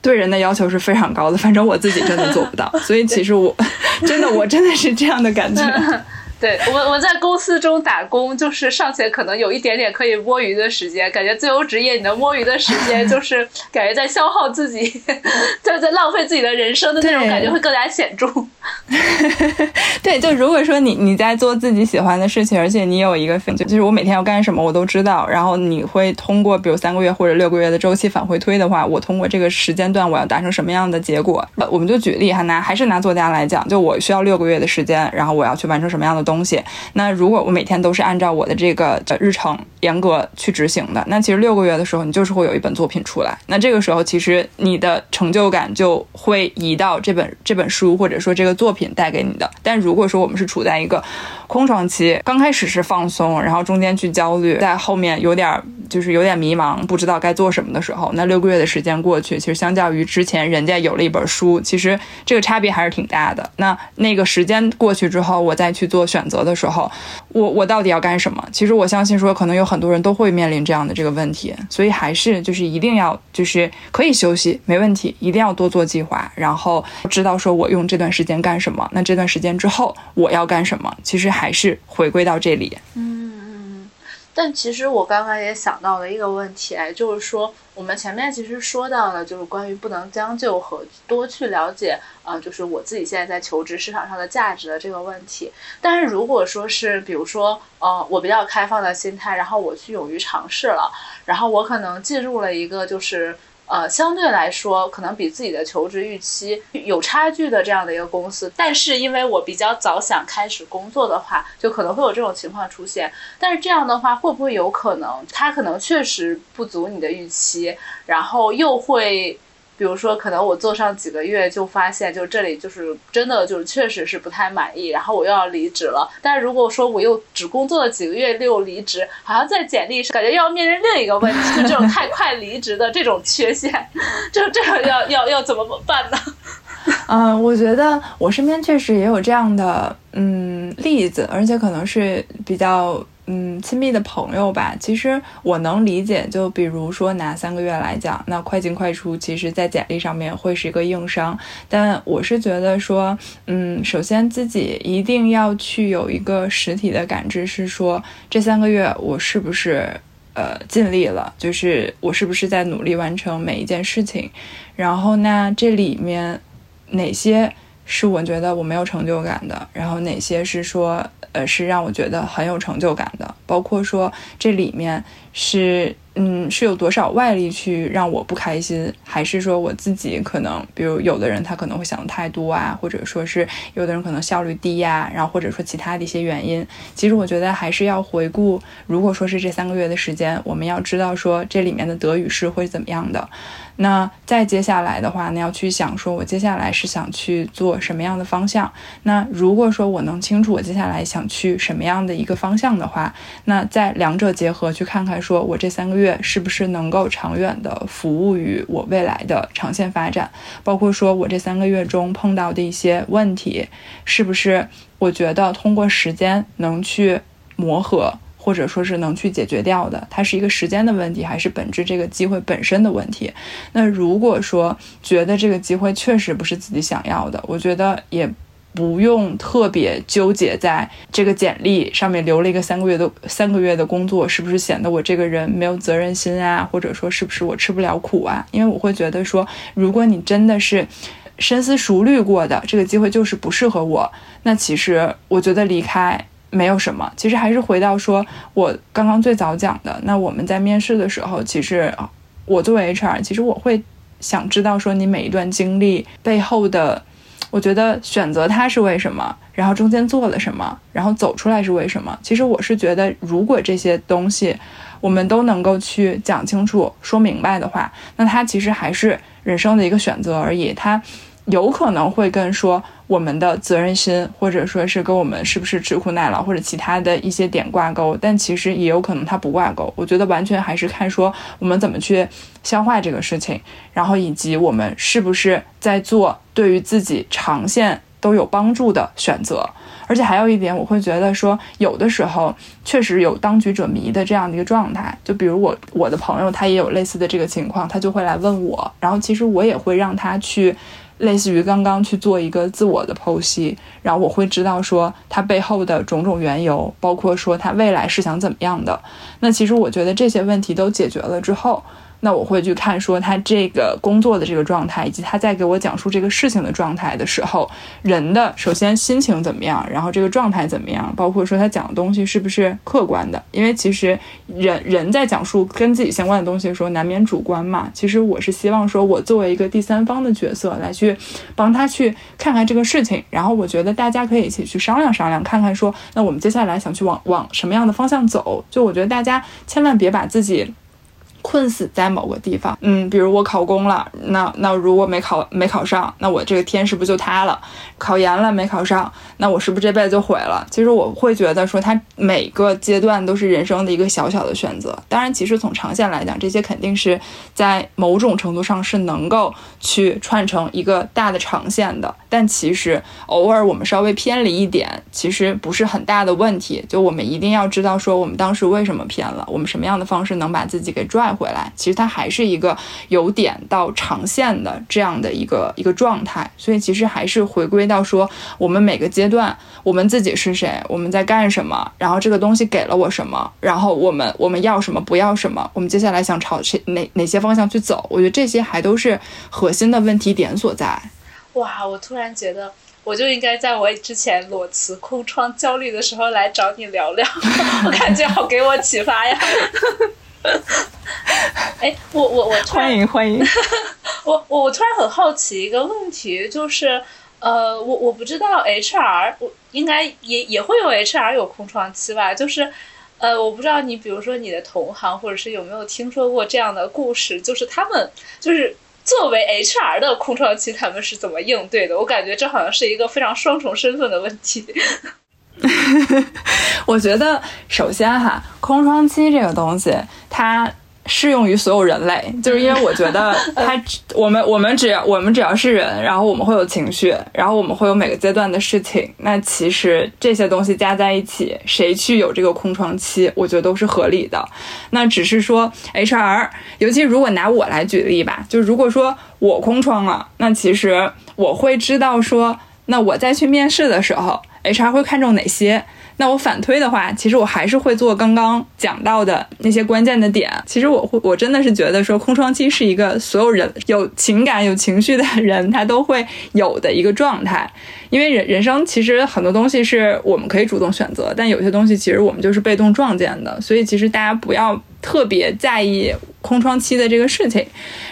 对人的要求是非常高的，反正我自己真的做不到，所以其实我 真的我真的是这样的感觉。对我，我在公司中打工，就是尚且可能有一点点可以摸鱼的时间。感觉自由职业，你的摸鱼的时间，就是感觉在消耗自己，在在浪费自己的人生的那种感觉会更加显著。对，就如果说你你在做自己喜欢的事情，而且你有一个分就是我每天要干什么我都知道，然后你会通过比如三个月或者六个月的周期反回推的话，我通过这个时间段我要达成什么样的结果？呃，我们就举例哈，拿还是拿作家来讲，就我需要六个月的时间，然后我要去完成什么样的。东西，那如果我每天都是按照我的这个日程严格去执行的，那其实六个月的时候，你就是会有一本作品出来。那这个时候，其实你的成就感就会移到这本这本书或者说这个作品带给你的。但如果说我们是处在一个空窗期，刚开始是放松，然后中间去焦虑，在后面有点就是有点迷茫，不知道该做什么的时候，那六个月的时间过去，其实相较于之前人家有了一本书，其实这个差别还是挺大的。那那个时间过去之后，我再去做选选择的时候，我我到底要干什么？其实我相信说，可能有很多人都会面临这样的这个问题，所以还是就是一定要就是可以休息没问题，一定要多做计划，然后知道说我用这段时间干什么，那这段时间之后我要干什么，其实。还是回归到这里。嗯嗯，但其实我刚刚也想到了一个问题，哎，就是说我们前面其实说到了，就是关于不能将就和多去了解，呃，就是我自己现在在求职市场上的价值的这个问题。但是如果说是，比如说，呃，我比较开放的心态，然后我去勇于尝试了，然后我可能进入了一个就是。呃，相对来说，可能比自己的求职预期有差距的这样的一个公司，但是因为我比较早想开始工作的话，就可能会有这种情况出现。但是这样的话，会不会有可能，它可能确实不足你的预期，然后又会？比如说，可能我做上几个月就发现，就这里就是真的就是确实是不太满意，然后我又要离职了。但如果说我又只工作了几个月又离职，好像在简历上感觉又要面临另一个问题，就这种太快离职的这种缺陷，就 这要要要怎么办呢？嗯，我觉得我身边确实也有这样的嗯例子，而且可能是比较。嗯，亲密的朋友吧，其实我能理解。就比如说拿三个月来讲，那快进快出，其实在简历上面会是一个硬伤。但我是觉得说，嗯，首先自己一定要去有一个实体的感知，是说这三个月我是不是呃尽力了，就是我是不是在努力完成每一件事情。然后那这里面哪些是我觉得我没有成就感的，然后哪些是说。呃，是让我觉得很有成就感的，包括说这里面是，嗯，是有多少外力去让我不开心，还是说我自己可能，比如有的人他可能会想的太多啊，或者说是有的人可能效率低呀，然后或者说其他的一些原因。其实我觉得还是要回顾，如果说是这三个月的时间，我们要知道说这里面的得与失会怎么样的。那再接下来的话，那要去想说，我接下来是想去做什么样的方向？那如果说我能清楚我接下来想去什么样的一个方向的话，那在两者结合去看看，说我这三个月是不是能够长远的服务于我未来的长线发展？包括说我这三个月中碰到的一些问题，是不是我觉得通过时间能去磨合？或者说是能去解决掉的，它是一个时间的问题，还是本质这个机会本身的问题？那如果说觉得这个机会确实不是自己想要的，我觉得也不用特别纠结在这个简历上面留了一个三个月的三个月的工作，是不是显得我这个人没有责任心啊？或者说是不是我吃不了苦啊？因为我会觉得说，如果你真的是深思熟虑过的，这个机会就是不适合我，那其实我觉得离开。没有什么。其实还是回到说我刚刚最早讲的，那我们在面试的时候，其实我作为 HR，其实我会想知道说你每一段经历背后的，我觉得选择它是为什么，然后中间做了什么，然后走出来是为什么。其实我是觉得，如果这些东西我们都能够去讲清楚、说明白的话，那它其实还是人生的一个选择而已。它有可能会跟说我们的责任心，或者说是跟我们是不是吃苦耐劳或者其他的一些点挂钩，但其实也有可能它不挂钩。我觉得完全还是看说我们怎么去消化这个事情，然后以及我们是不是在做对于自己长线都有帮助的选择。而且还有一点，我会觉得说有的时候确实有当局者迷的这样的一个状态。就比如我我的朋友他也有类似的这个情况，他就会来问我，然后其实我也会让他去。类似于刚刚去做一个自我的剖析，然后我会知道说他背后的种种缘由，包括说他未来是想怎么样的。那其实我觉得这些问题都解决了之后。那我会去看说他这个工作的这个状态，以及他在给我讲述这个事情的状态的时候，人的首先心情怎么样，然后这个状态怎么样，包括说他讲的东西是不是客观的。因为其实人人在讲述跟自己相关的东西的时候，难免主观嘛。其实我是希望说我作为一个第三方的角色来去帮他去看看这个事情，然后我觉得大家可以一起去商量商量，看看说那我们接下来想去往往什么样的方向走。就我觉得大家千万别把自己。困死在某个地方，嗯，比如我考公了，那那如果没考没考上，那我这个天是不是就塌了？考研了没考上，那我是不是这辈子就毁了？其实我会觉得说，它每个阶段都是人生的一个小小的选择。当然，其实从长线来讲，这些肯定是在某种程度上是能够去串成一个大的长线的。但其实偶尔我们稍微偏离一点，其实不是很大的问题。就我们一定要知道说，我们当时为什么偏了，我们什么样的方式能把自己给拽回来。其实它还是一个由点到长线的这样的一个一个状态。所以其实还是回归到说，我们每个阶段我们自己是谁，我们在干什么，然后这个东西给了我什么，然后我们我们要什么不要什么，我们接下来想朝谁哪哪些方向去走。我觉得这些还都是核心的问题点所在。哇，我突然觉得，我就应该在我之前裸辞空窗焦虑的时候来找你聊聊，我感觉好给我启发呀。哎，我我我欢迎欢迎。我我我突然很好奇一个问题，就是呃，我我不知道 HR，我应该也也会有 HR 有空窗期吧？就是呃，我不知道你比如说你的同行，或者是有没有听说过这样的故事，就是他们就是。作为 HR 的空窗期，他们是怎么应对的？我感觉这好像是一个非常双重身份的问题。我觉得，首先哈，空窗期这个东西，它。适用于所有人类，就是因为我觉得 他，我们我们只要我们只要是人，然后我们会有情绪，然后我们会有每个阶段的事情。那其实这些东西加在一起，谁去有这个空窗期，我觉得都是合理的。那只是说 HR，尤其如果拿我来举例吧，就如果说我空窗了，那其实我会知道说，那我再去面试的时候，HR 会看重哪些。那我反推的话，其实我还是会做刚刚讲到的那些关键的点。其实我会，我真的是觉得说，空窗期是一个所有人有情感、有情绪的人他都会有的一个状态。因为人人生其实很多东西是我们可以主动选择，但有些东西其实我们就是被动撞见的。所以其实大家不要特别在意空窗期的这个事情。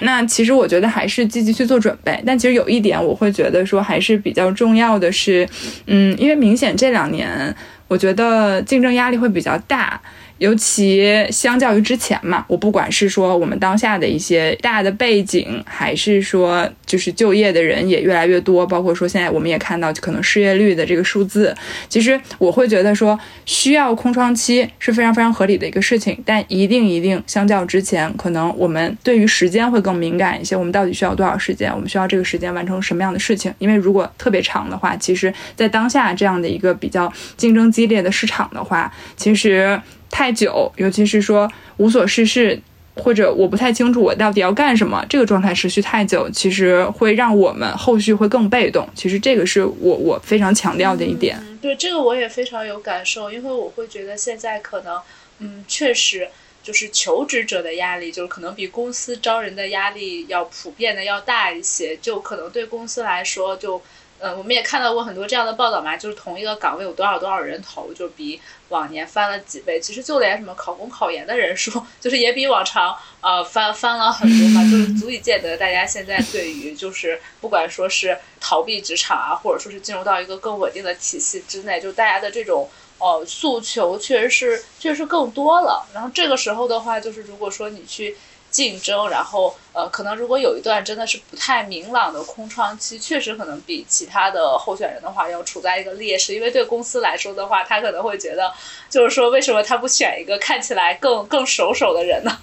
那其实我觉得还是积极去做准备。但其实有一点我会觉得说还是比较重要的是，嗯，因为明显这两年。我觉得竞争压力会比较大。尤其相较于之前嘛，我不管是说我们当下的一些大的背景，还是说就是就业的人也越来越多，包括说现在我们也看到可能失业率的这个数字，其实我会觉得说需要空窗期是非常非常合理的一个事情，但一定一定相较之前，可能我们对于时间会更敏感一些。我们到底需要多少时间？我们需要这个时间完成什么样的事情？因为如果特别长的话，其实在当下这样的一个比较竞争激烈的市场的话，其实。太久，尤其是说无所事事，或者我不太清楚我到底要干什么，这个状态持续太久，其实会让我们后续会更被动。其实这个是我我非常强调的一点。嗯对这个我也非常有感受，因为我会觉得现在可能，嗯，确实就是求职者的压力，就是可能比公司招人的压力要普遍的要大一些，就可能对公司来说就。呃，我们也看到过很多这样的报道嘛，就是同一个岗位有多少多少人投，就比往年翻了几倍。其实就连什么考公考研的人数，就是也比往常呃翻翻了很多嘛，就是足以见得大家现在对于就是不管说是逃避职场啊，或者说是进入到一个更稳定的体系之内，就大家的这种呃诉求确实是确实更多了。然后这个时候的话，就是如果说你去。竞争，然后呃，可能如果有一段真的是不太明朗的空窗期，确实可能比其他的候选人的话要处在一个劣势，因为对公司来说的话，他可能会觉得，就是说为什么他不选一个看起来更更熟手的人呢？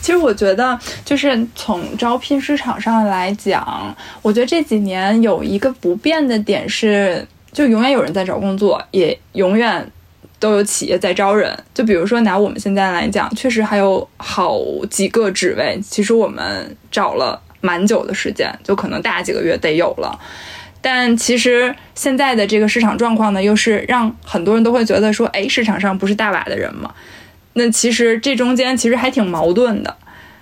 其实我觉得，就是从招聘市场上来讲，我觉得这几年有一个不变的点是，就永远有人在找工作，也永远。都有企业在招人，就比如说拿我们现在来讲，确实还有好几个职位，其实我们找了蛮久的时间，就可能大几个月得有了。但其实现在的这个市场状况呢，又是让很多人都会觉得说，哎，市场上不是大把的人吗？那其实这中间其实还挺矛盾的。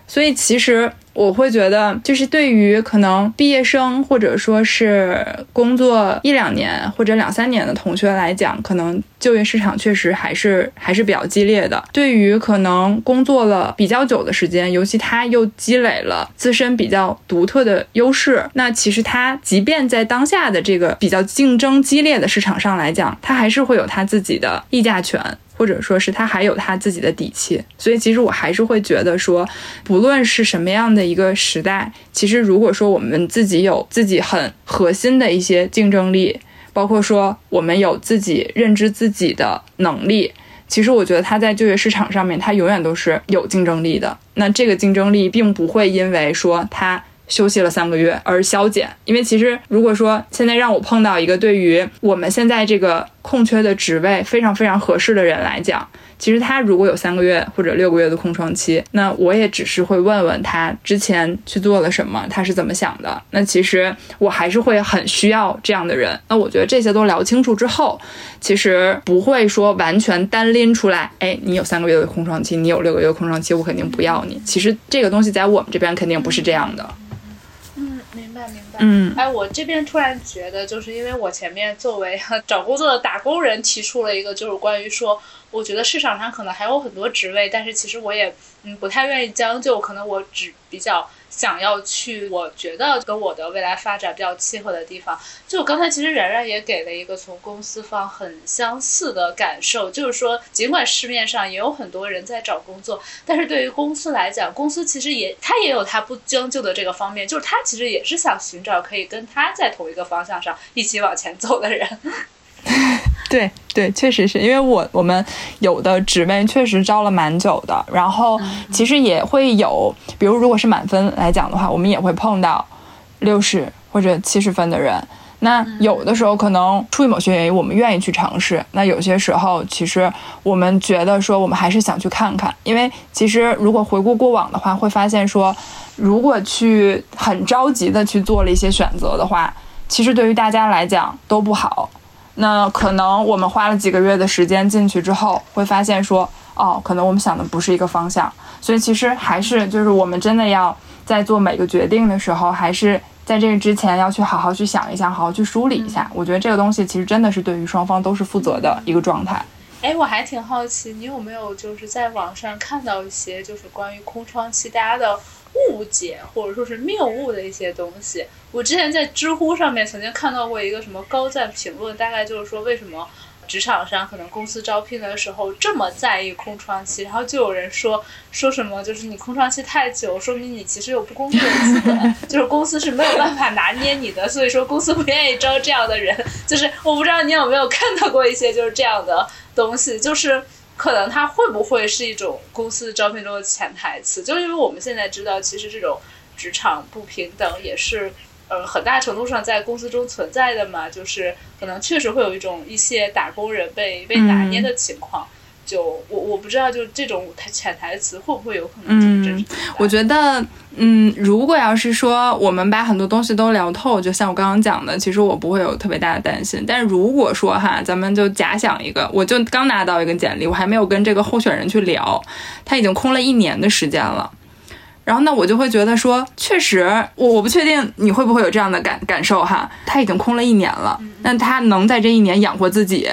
所以其实。我会觉得，就是对于可能毕业生或者说是工作一两年或者两三年的同学来讲，可能就业市场确实还是还是比较激烈的。对于可能工作了比较久的时间，尤其他又积累了自身比较独特的优势，那其实他即便在当下的这个比较竞争激烈的市场上来讲，他还是会有他自己的议价权。或者说是他还有他自己的底气，所以其实我还是会觉得说，不论是什么样的一个时代，其实如果说我们自己有自己很核心的一些竞争力，包括说我们有自己认知自己的能力，其实我觉得他在就业市场上面，他永远都是有竞争力的。那这个竞争力并不会因为说他。休息了三个月而消减，因为其实如果说现在让我碰到一个对于我们现在这个空缺的职位非常非常合适的人来讲，其实他如果有三个月或者六个月的空窗期，那我也只是会问问他之前去做了什么，他是怎么想的。那其实我还是会很需要这样的人。那我觉得这些都聊清楚之后，其实不会说完全单拎出来，哎，你有三个月的空窗期，你有六个月的空窗期，我肯定不要你。其实这个东西在我们这边肯定不是这样的。嗯，明白明白嗯哎，我这边突然觉得，就是因为我前面作为 找工作的打工人提出了一个，就是关于说，我觉得市场上可能还有很多职位，但是其实我也嗯不太愿意将就，可能我只比较。想要去，我觉得跟我的未来发展比较契合的地方。就刚才其实然然也给了一个从公司方很相似的感受，就是说，尽管市面上也有很多人在找工作，但是对于公司来讲，公司其实也他也有他不将就的这个方面，就是他其实也是想寻找可以跟他在同一个方向上一起往前走的人。对对，确实是因为我我们有的职位确实招了蛮久的，然后其实也会有，比如如果是满分来讲的话，我们也会碰到六十或者七十分的人。那有的时候可能出于某些原因，我们愿意去尝试。那有些时候，其实我们觉得说，我们还是想去看看，因为其实如果回顾过往的话，会发现说，如果去很着急的去做了一些选择的话，其实对于大家来讲都不好。那可能我们花了几个月的时间进去之后，会发现说，哦，可能我们想的不是一个方向。所以其实还是就是我们真的要在做每个决定的时候，还是在这个之前要去好好去想一想，好好去梳理一下。我觉得这个东西其实真的是对于双方都是负责的一个状态。哎，我还挺好奇，你有没有就是在网上看到一些就是关于空窗期大家的。误解或者说是谬误的一些东西，我之前在知乎上面曾经看到过一个什么高赞评论，大概就是说为什么职场上可能公司招聘的时候这么在意空窗期，然后就有人说说什么就是你空窗期太久，说明你其实有不工作的资格，就是公司是没有办法拿捏你的，所以说公司不愿意招这样的人。就是我不知道你有没有看到过一些就是这样的东西，就是。可能它会不会是一种公司招聘中的潜台词？就因为我们现在知道，其实这种职场不平等也是，呃，很大程度上在公司中存在的嘛。就是可能确实会有一种一些打工人被被拿捏的情况。就我我不知道，就这种潜台词会不会有可能嗯，我觉得，嗯，如果要是说我们把很多东西都聊透，就像我刚刚讲的，其实我不会有特别大的担心。但是如果说哈，咱们就假想一个，我就刚拿到一个简历，我还没有跟这个候选人去聊，他已经空了一年的时间了。然后那，我就会觉得说，确实，我我不确定你会不会有这样的感感受哈。他已经空了一年了，那他能在这一年养活自己，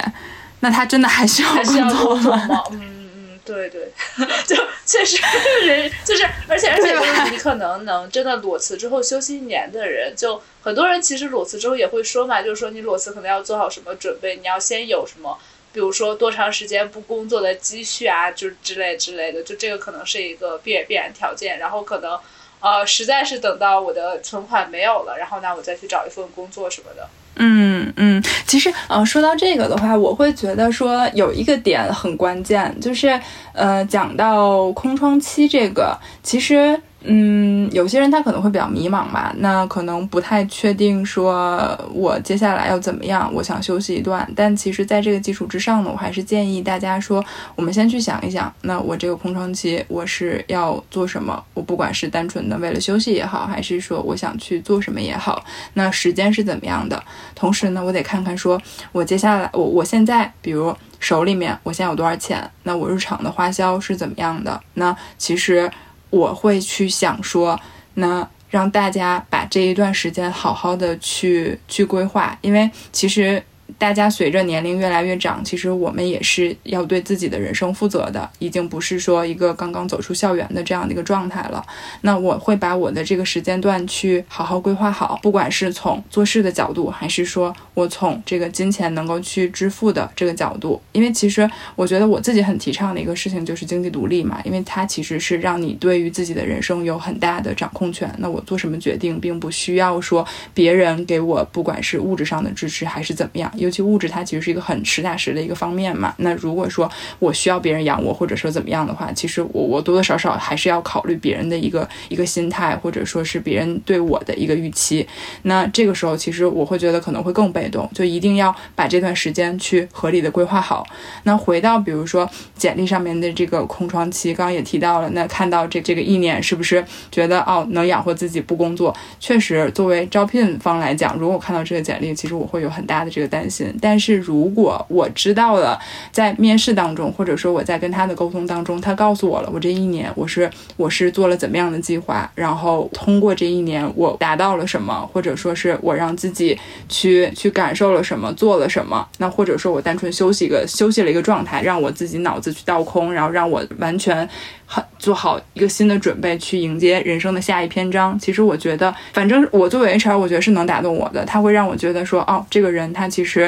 那他真的还需要工作吗？嗯嗯，对对，就确实人就是，而且而且就是你可能能真的裸辞之后休息一年的人，就很多人其实裸辞之后也会说嘛，就是说你裸辞可能要做好什么准备，你要先有什么。比如说多长时间不工作的积蓄啊，就之类之类的，就这个可能是一个必必然条件。然后可能，呃，实在是等到我的存款没有了，然后呢，我再去找一份工作什么的。嗯嗯，其实呃，说到这个的话，我会觉得说有一个点很关键，就是呃，讲到空窗期这个，其实。嗯，有些人他可能会比较迷茫吧，那可能不太确定说我接下来要怎么样，我想休息一段。但其实，在这个基础之上呢，我还是建议大家说，我们先去想一想，那我这个空窗期我是要做什么？我不管是单纯的为了休息也好，还是说我想去做什么也好，那时间是怎么样的？同时呢，我得看看说我接下来我我现在比如手里面我现在有多少钱？那我日常的花销是怎么样的？那其实。我会去想说，那让大家把这一段时间好好的去去规划，因为其实。大家随着年龄越来越长，其实我们也是要对自己的人生负责的，已经不是说一个刚刚走出校园的这样的一个状态了。那我会把我的这个时间段去好好规划好，不管是从做事的角度，还是说我从这个金钱能够去支付的这个角度。因为其实我觉得我自己很提倡的一个事情就是经济独立嘛，因为它其实是让你对于自己的人生有很大的掌控权。那我做什么决定，并不需要说别人给我，不管是物质上的支持还是怎么样，尤其物质它其实是一个很实打实的一个方面嘛。那如果说我需要别人养我，或者说怎么样的话，其实我我多多少少还是要考虑别人的一个一个心态，或者说是别人对我的一个预期。那这个时候其实我会觉得可能会更被动，就一定要把这段时间去合理的规划好。那回到比如说简历上面的这个空窗期，刚刚也提到了，那看到这这个意念是不是觉得哦能养活自己不工作？确实，作为招聘方来讲，如果我看到这个简历，其实我会有很大的这个担心。但是如果我知道了，在面试当中，或者说我在跟他的沟通当中，他告诉我了，我这一年我是我是做了怎么样的计划，然后通过这一年我达到了什么，或者说是我让自己去去感受了什么，做了什么，那或者说我单纯休息一个休息了一个状态，让我自己脑子去倒空，然后让我完全很做好一个新的准备去迎接人生的下一篇章。其实我觉得，反正我作为 HR，我觉得是能打动我的，他会让我觉得说，哦，这个人他其实。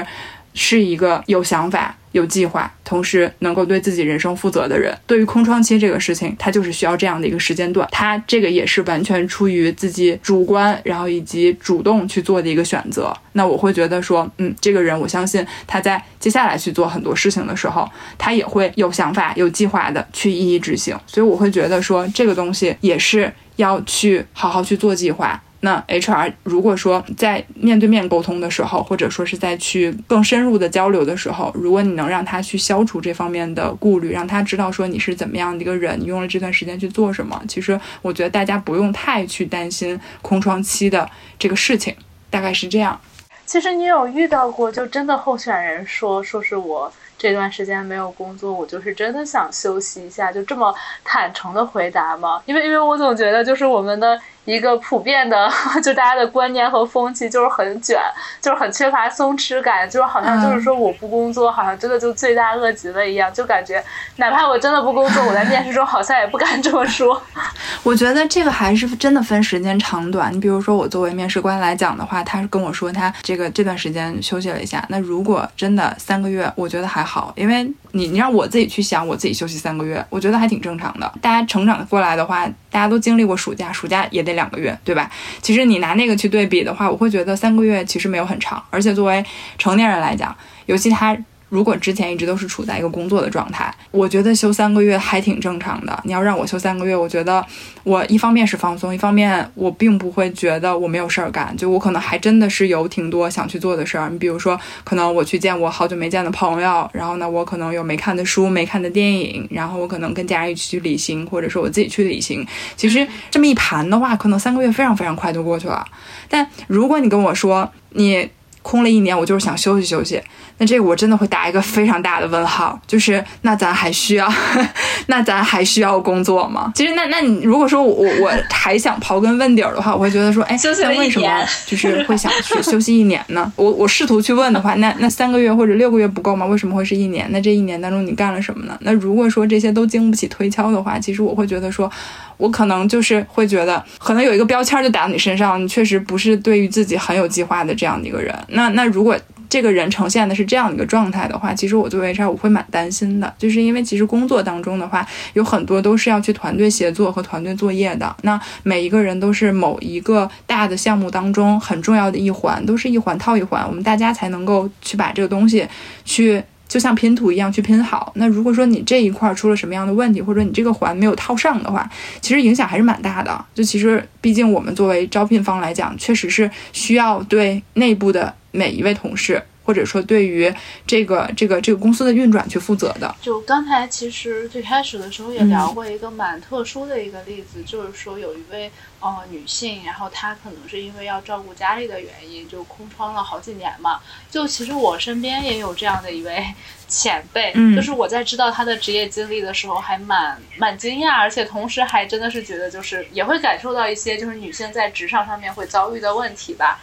是一个有想法、有计划，同时能够对自己人生负责的人。对于空窗期这个事情，他就是需要这样的一个时间段。他这个也是完全出于自己主观，然后以及主动去做的一个选择。那我会觉得说，嗯，这个人，我相信他在接下来去做很多事情的时候，他也会有想法、有计划的去一一执行。所以我会觉得说，这个东西也是要去好好去做计划。那 HR 如果说在面对面沟通的时候，或者说是在去更深入的交流的时候，如果你能让他去消除这方面的顾虑，让他知道说你是怎么样的一个人，你用了这段时间去做什么，其实我觉得大家不用太去担心空窗期的这个事情，大概是这样。其实你有遇到过，就真的候选人说说是我这段时间没有工作，我就是真的想休息一下，就这么坦诚的回答吗？因为因为我总觉得就是我们的。一个普遍的，就大家的观念和风气就是很卷，就是很缺乏松弛感，就是好像就是说我不工作，好像真的就罪大恶极了一样，就感觉哪怕我真的不工作，我在面试中好像也不敢这么说。我觉得这个还是真的分时间长短。你比如说我作为面试官来讲的话，他跟我说他这个这段时间休息了一下，那如果真的三个月，我觉得还好，因为你你让我自己去想，我自己休息三个月，我觉得还挺正常的。大家成长过来的话，大家都经历过暑假，暑假也得。两个月，对吧？其实你拿那个去对比的话，我会觉得三个月其实没有很长，而且作为成年人来讲，尤其他。如果之前一直都是处在一个工作的状态，我觉得休三个月还挺正常的。你要让我休三个月，我觉得我一方面是放松，一方面我并不会觉得我没有事儿干。就我可能还真的是有挺多想去做的事儿。你比如说，可能我去见我好久没见的朋友，然后呢，我可能有没看的书、没看的电影，然后我可能跟家人一起去旅行，或者说我自己去旅行。其实这么一盘的话，可能三个月非常非常快就过去了。但如果你跟我说你。空了一年，我就是想休息休息。那这个我真的会打一个非常大的问号，就是那咱还需要，那咱还需要工作吗？其实那那你如果说我我 还想刨根问底儿的话，我会觉得说，哎，那为什么就是 会想去休息一年呢？我我试图去问的话，那那三个月或者六个月不够吗？为什么会是一年？那这一年当中你干了什么呢？那如果说这些都经不起推敲的话，其实我会觉得说，我可能就是会觉得，可能有一个标签就打到你身上，你确实不是对于自己很有计划的这样的一个人。那那如果。这个人呈现的是这样一个状态的话，其实我作为 HR 我会蛮担心的，就是因为其实工作当中的话，有很多都是要去团队协作和团队作业的。那每一个人都是某一个大的项目当中很重要的一环，都是一环套一环，我们大家才能够去把这个东西去就像拼图一样去拼好。那如果说你这一块出了什么样的问题，或者你这个环没有套上的话，其实影响还是蛮大的。就其实毕竟我们作为招聘方来讲，确实是需要对内部的。每一位同事，或者说对于这个这个这个公司的运转去负责的。就刚才其实最开始的时候也聊过一个蛮特殊的一个例子，就是说有一位呃女性，然后她可能是因为要照顾家里的原因，就空窗了好几年嘛。就其实我身边也有这样的一位前辈，就是我在知道她的职业经历的时候，还蛮蛮惊讶，而且同时还真的是觉得就是也会感受到一些就是女性在职场上面会遭遇的问题吧。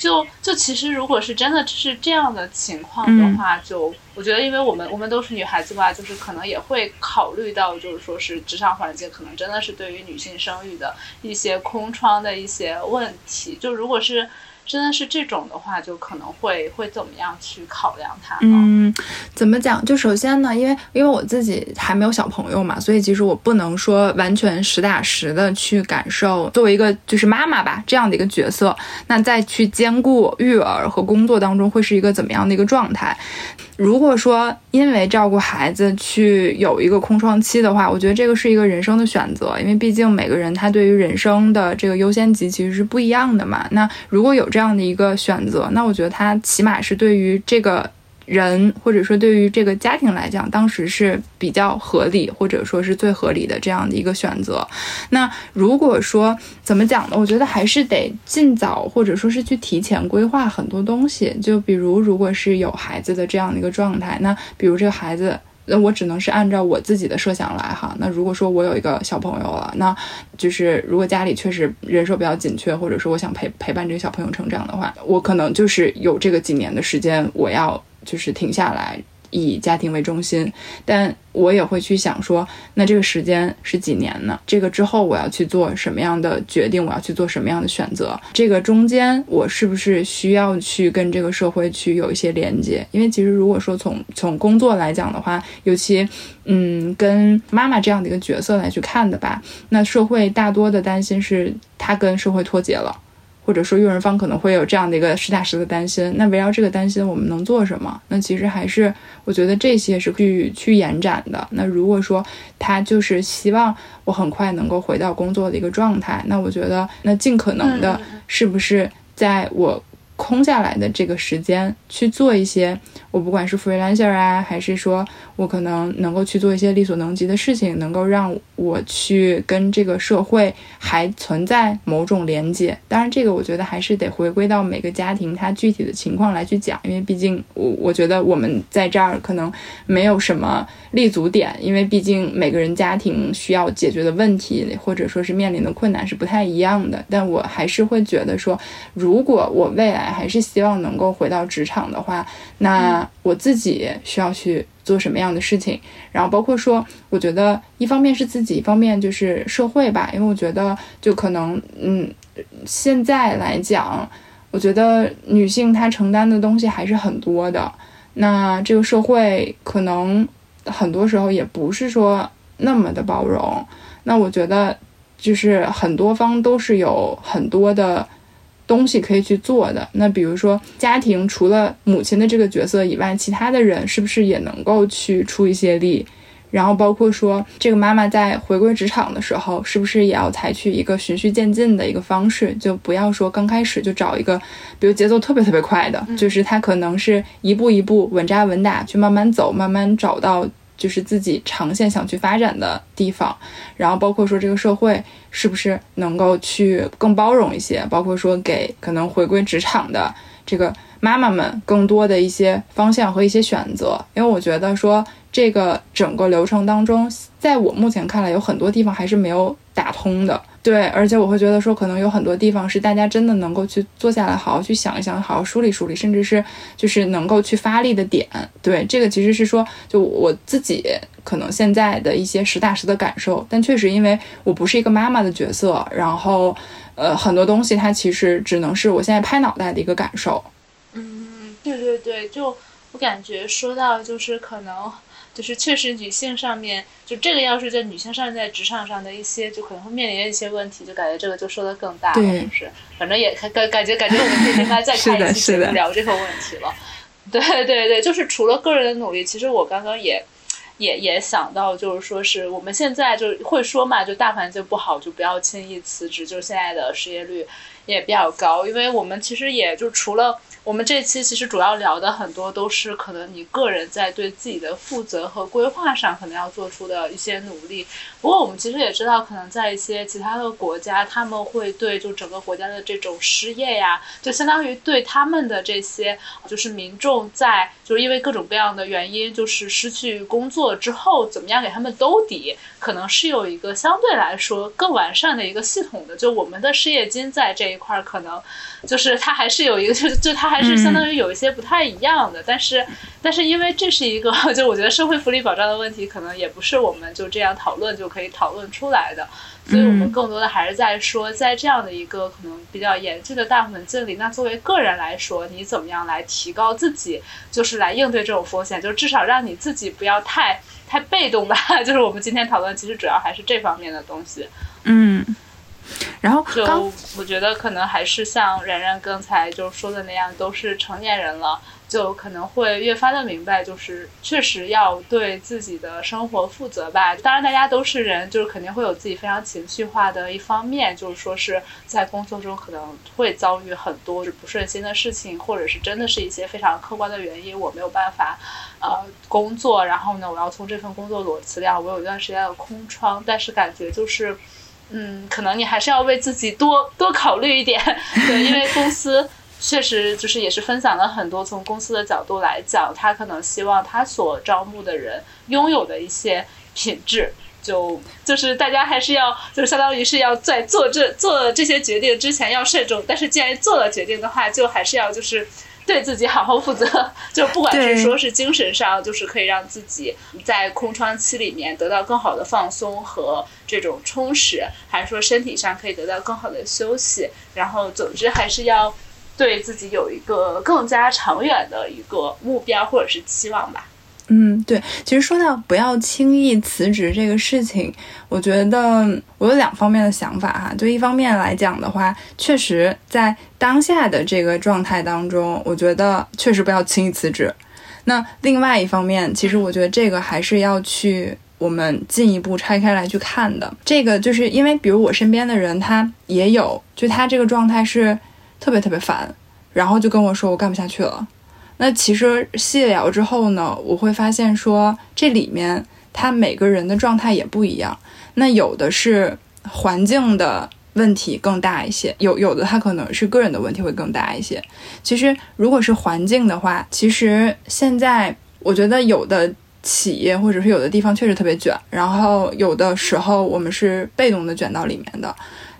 就就其实，如果是真的是这样的情况的话，就我觉得，因为我们我们都是女孩子吧，就是可能也会考虑到，就是说是职场环境可能真的是对于女性生育的一些空窗的一些问题。就如果是。真的是这种的话，就可能会会怎么样去考量它？嗯，怎么讲？就首先呢，因为因为我自己还没有小朋友嘛，所以其实我不能说完全实打实的去感受作为一个就是妈妈吧这样的一个角色，那再去兼顾育儿和工作当中会是一个怎么样的一个状态？如果说因为照顾孩子去有一个空窗期的话，我觉得这个是一个人生的选择，因为毕竟每个人他对于人生的这个优先级其实是不一样的嘛。那如果有这样的一个选择，那我觉得他起码是对于这个。人或者说对于这个家庭来讲，当时是比较合理或者说是最合理的这样的一个选择。那如果说怎么讲呢？我觉得还是得尽早或者说是去提前规划很多东西。就比如，如果是有孩子的这样的一个状态，那比如这个孩子，那我只能是按照我自己的设想来哈。那如果说我有一个小朋友了，那就是如果家里确实人手比较紧缺，或者说我想陪陪伴这个小朋友成长的话，我可能就是有这个几年的时间，我要。就是停下来，以家庭为中心，但我也会去想说，那这个时间是几年呢？这个之后我要去做什么样的决定？我要去做什么样的选择？这个中间我是不是需要去跟这个社会去有一些连接？因为其实如果说从从工作来讲的话，尤其嗯跟妈妈这样的一个角色来去看的吧，那社会大多的担心是他跟社会脱节了。或者说，用人方可能会有这样的一个实打实的担心。那围绕这个担心，我们能做什么？那其实还是我觉得这些是去去延展的。那如果说他就是希望我很快能够回到工作的一个状态，那我觉得那尽可能的，是不是在我。空下来的这个时间去做一些，我不管是 freelancer 啊，还是说我可能能够去做一些力所能及的事情，能够让我去跟这个社会还存在某种连接。当然，这个我觉得还是得回归到每个家庭它具体的情况来去讲，因为毕竟我我觉得我们在这儿可能没有什么立足点，因为毕竟每个人家庭需要解决的问题或者说是面临的困难是不太一样的。但我还是会觉得说，如果我未来还是希望能够回到职场的话，那我自己需要去做什么样的事情？然后包括说，我觉得一方面是自己，一方面就是社会吧。因为我觉得，就可能，嗯，现在来讲，我觉得女性她承担的东西还是很多的。那这个社会可能很多时候也不是说那么的包容。那我觉得，就是很多方都是有很多的。东西可以去做的，那比如说家庭除了母亲的这个角色以外，其他的人是不是也能够去出一些力？然后包括说这个妈妈在回归职场的时候，是不是也要采取一个循序渐进的一个方式？就不要说刚开始就找一个，比如节奏特别特别快的，就是他可能是一步一步稳扎稳打去慢慢走，慢慢找到。就是自己长线想去发展的地方，然后包括说这个社会是不是能够去更包容一些，包括说给可能回归职场的这个妈妈们更多的一些方向和一些选择，因为我觉得说这个整个流程当中，在我目前看来，有很多地方还是没有打通的。对，而且我会觉得说，可能有很多地方是大家真的能够去坐下来，好好去想一想，好好梳理梳理，甚至是就是能够去发力的点。对，这个其实是说，就我自己可能现在的一些实打实的感受，但确实因为我不是一个妈妈的角色，然后呃，很多东西它其实只能是我现在拍脑袋的一个感受。嗯，对对对，就我感觉说到就是可能。就是确实，女性上面就这个，要是在女性上在职场上的一些，就可能会面临一些问题，就感觉这个就说的更大了。就是反正也感感觉感觉我们可以应该再开一期聊这个问题了。对对对，就是除了个人的努力，其实我刚刚也也也想到，就是说是我们现在就会说嘛，就大环境不好，就不要轻易辞职。就是现在的失业率也比较高，因为我们其实也就除了。我们这期其实主要聊的很多都是可能你个人在对自己的负责和规划上可能要做出的一些努力。不过我们其实也知道，可能在一些其他的国家，他们会对就整个国家的这种失业呀，就相当于对他们的这些就是民众在就是因为各种各样的原因就是失去工作之后，怎么样给他们兜底，可能是有一个相对来说更完善的一个系统的。就我们的失业金在这一块儿可能。就是它还是有一个，就就它还是相当于有一些不太一样的，但是但是因为这是一个，就我觉得社会福利保障的问题，可能也不是我们就这样讨论就可以讨论出来的，所以我们更多的还是在说，在这样的一个可能比较严峻的大环境里，那作为个人来说，你怎么样来提高自己，就是来应对这种风险，就至少让你自己不要太太被动吧。就是我们今天讨论，其实主要还是这方面的东西。嗯。然后就我觉得可能还是像然然刚才就说的那样，都是成年人了，就可能会越发的明白，就是确实要对自己的生活负责吧。当然，大家都是人，就是肯定会有自己非常情绪化的一方面，就是说是在工作中可能会遭遇很多不顺心的事情，或者是真的是一些非常客观的原因，我没有办法呃工作，然后呢，我要从这份工作裸辞掉，我有一段时间的空窗，但是感觉就是。嗯，可能你还是要为自己多 多考虑一点，对，因为公司确实就是也是分享了很多从公司的角度来讲，他可能希望他所招募的人拥有的一些品质，就就是大家还是要，就是相当于是要在做这做这些决定之前要慎重，但是既然做了决定的话，就还是要就是。对自己好好负责，就不管是说是精神上，就是可以让自己在空窗期里面得到更好的放松和这种充实，还是说身体上可以得到更好的休息，然后总之还是要对自己有一个更加长远的一个目标或者是期望吧。嗯，对，其实说到不要轻易辞职这个事情，我觉得我有两方面的想法哈。就一方面来讲的话，确实在当下的这个状态当中，我觉得确实不要轻易辞职。那另外一方面，其实我觉得这个还是要去我们进一步拆开来去看的。这个就是因为，比如我身边的人，他也有，就他这个状态是特别特别烦，然后就跟我说我干不下去了。那其实细聊之后呢，我会发现说这里面他每个人的状态也不一样。那有的是环境的问题更大一些，有有的他可能是个人的问题会更大一些。其实如果是环境的话，其实现在我觉得有的企业或者是有的地方确实特别卷，然后有的时候我们是被动的卷到里面的。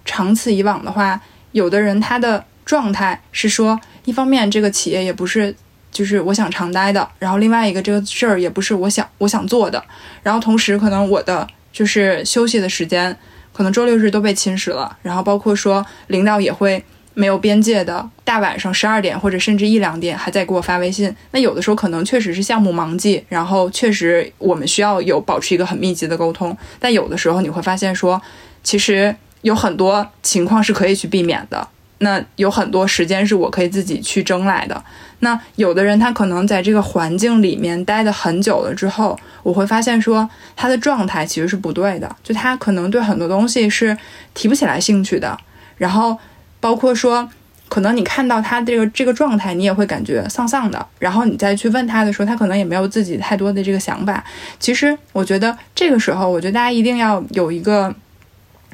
长此以往的话，有的人他的状态是说，一方面这个企业也不是。就是我想常待的，然后另外一个这个事儿也不是我想我想做的，然后同时可能我的就是休息的时间，可能周六日都被侵蚀了，然后包括说领导也会没有边界的，大晚上十二点或者甚至一两点还在给我发微信，那有的时候可能确实是项目忙季，然后确实我们需要有保持一个很密集的沟通，但有的时候你会发现说，其实有很多情况是可以去避免的。那有很多时间是我可以自己去争来的。那有的人他可能在这个环境里面待的很久了之后，我会发现说他的状态其实是不对的，就他可能对很多东西是提不起来兴趣的。然后包括说，可能你看到他这个这个状态，你也会感觉丧丧的。然后你再去问他的时候，他可能也没有自己太多的这个想法。其实我觉得这个时候，我觉得大家一定要有一个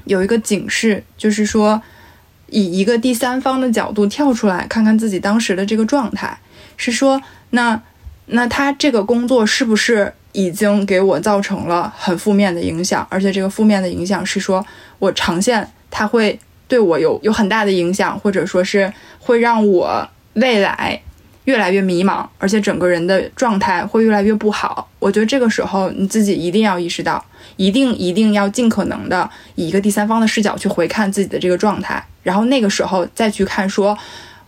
有一个警示，就是说。以一个第三方的角度跳出来看看自己当时的这个状态，是说那那他这个工作是不是已经给我造成了很负面的影响？而且这个负面的影响是说我长线它会对我有有很大的影响，或者说是会让我未来。越来越迷茫，而且整个人的状态会越来越不好。我觉得这个时候你自己一定要意识到，一定一定要尽可能的以一个第三方的视角去回看自己的这个状态，然后那个时候再去看，说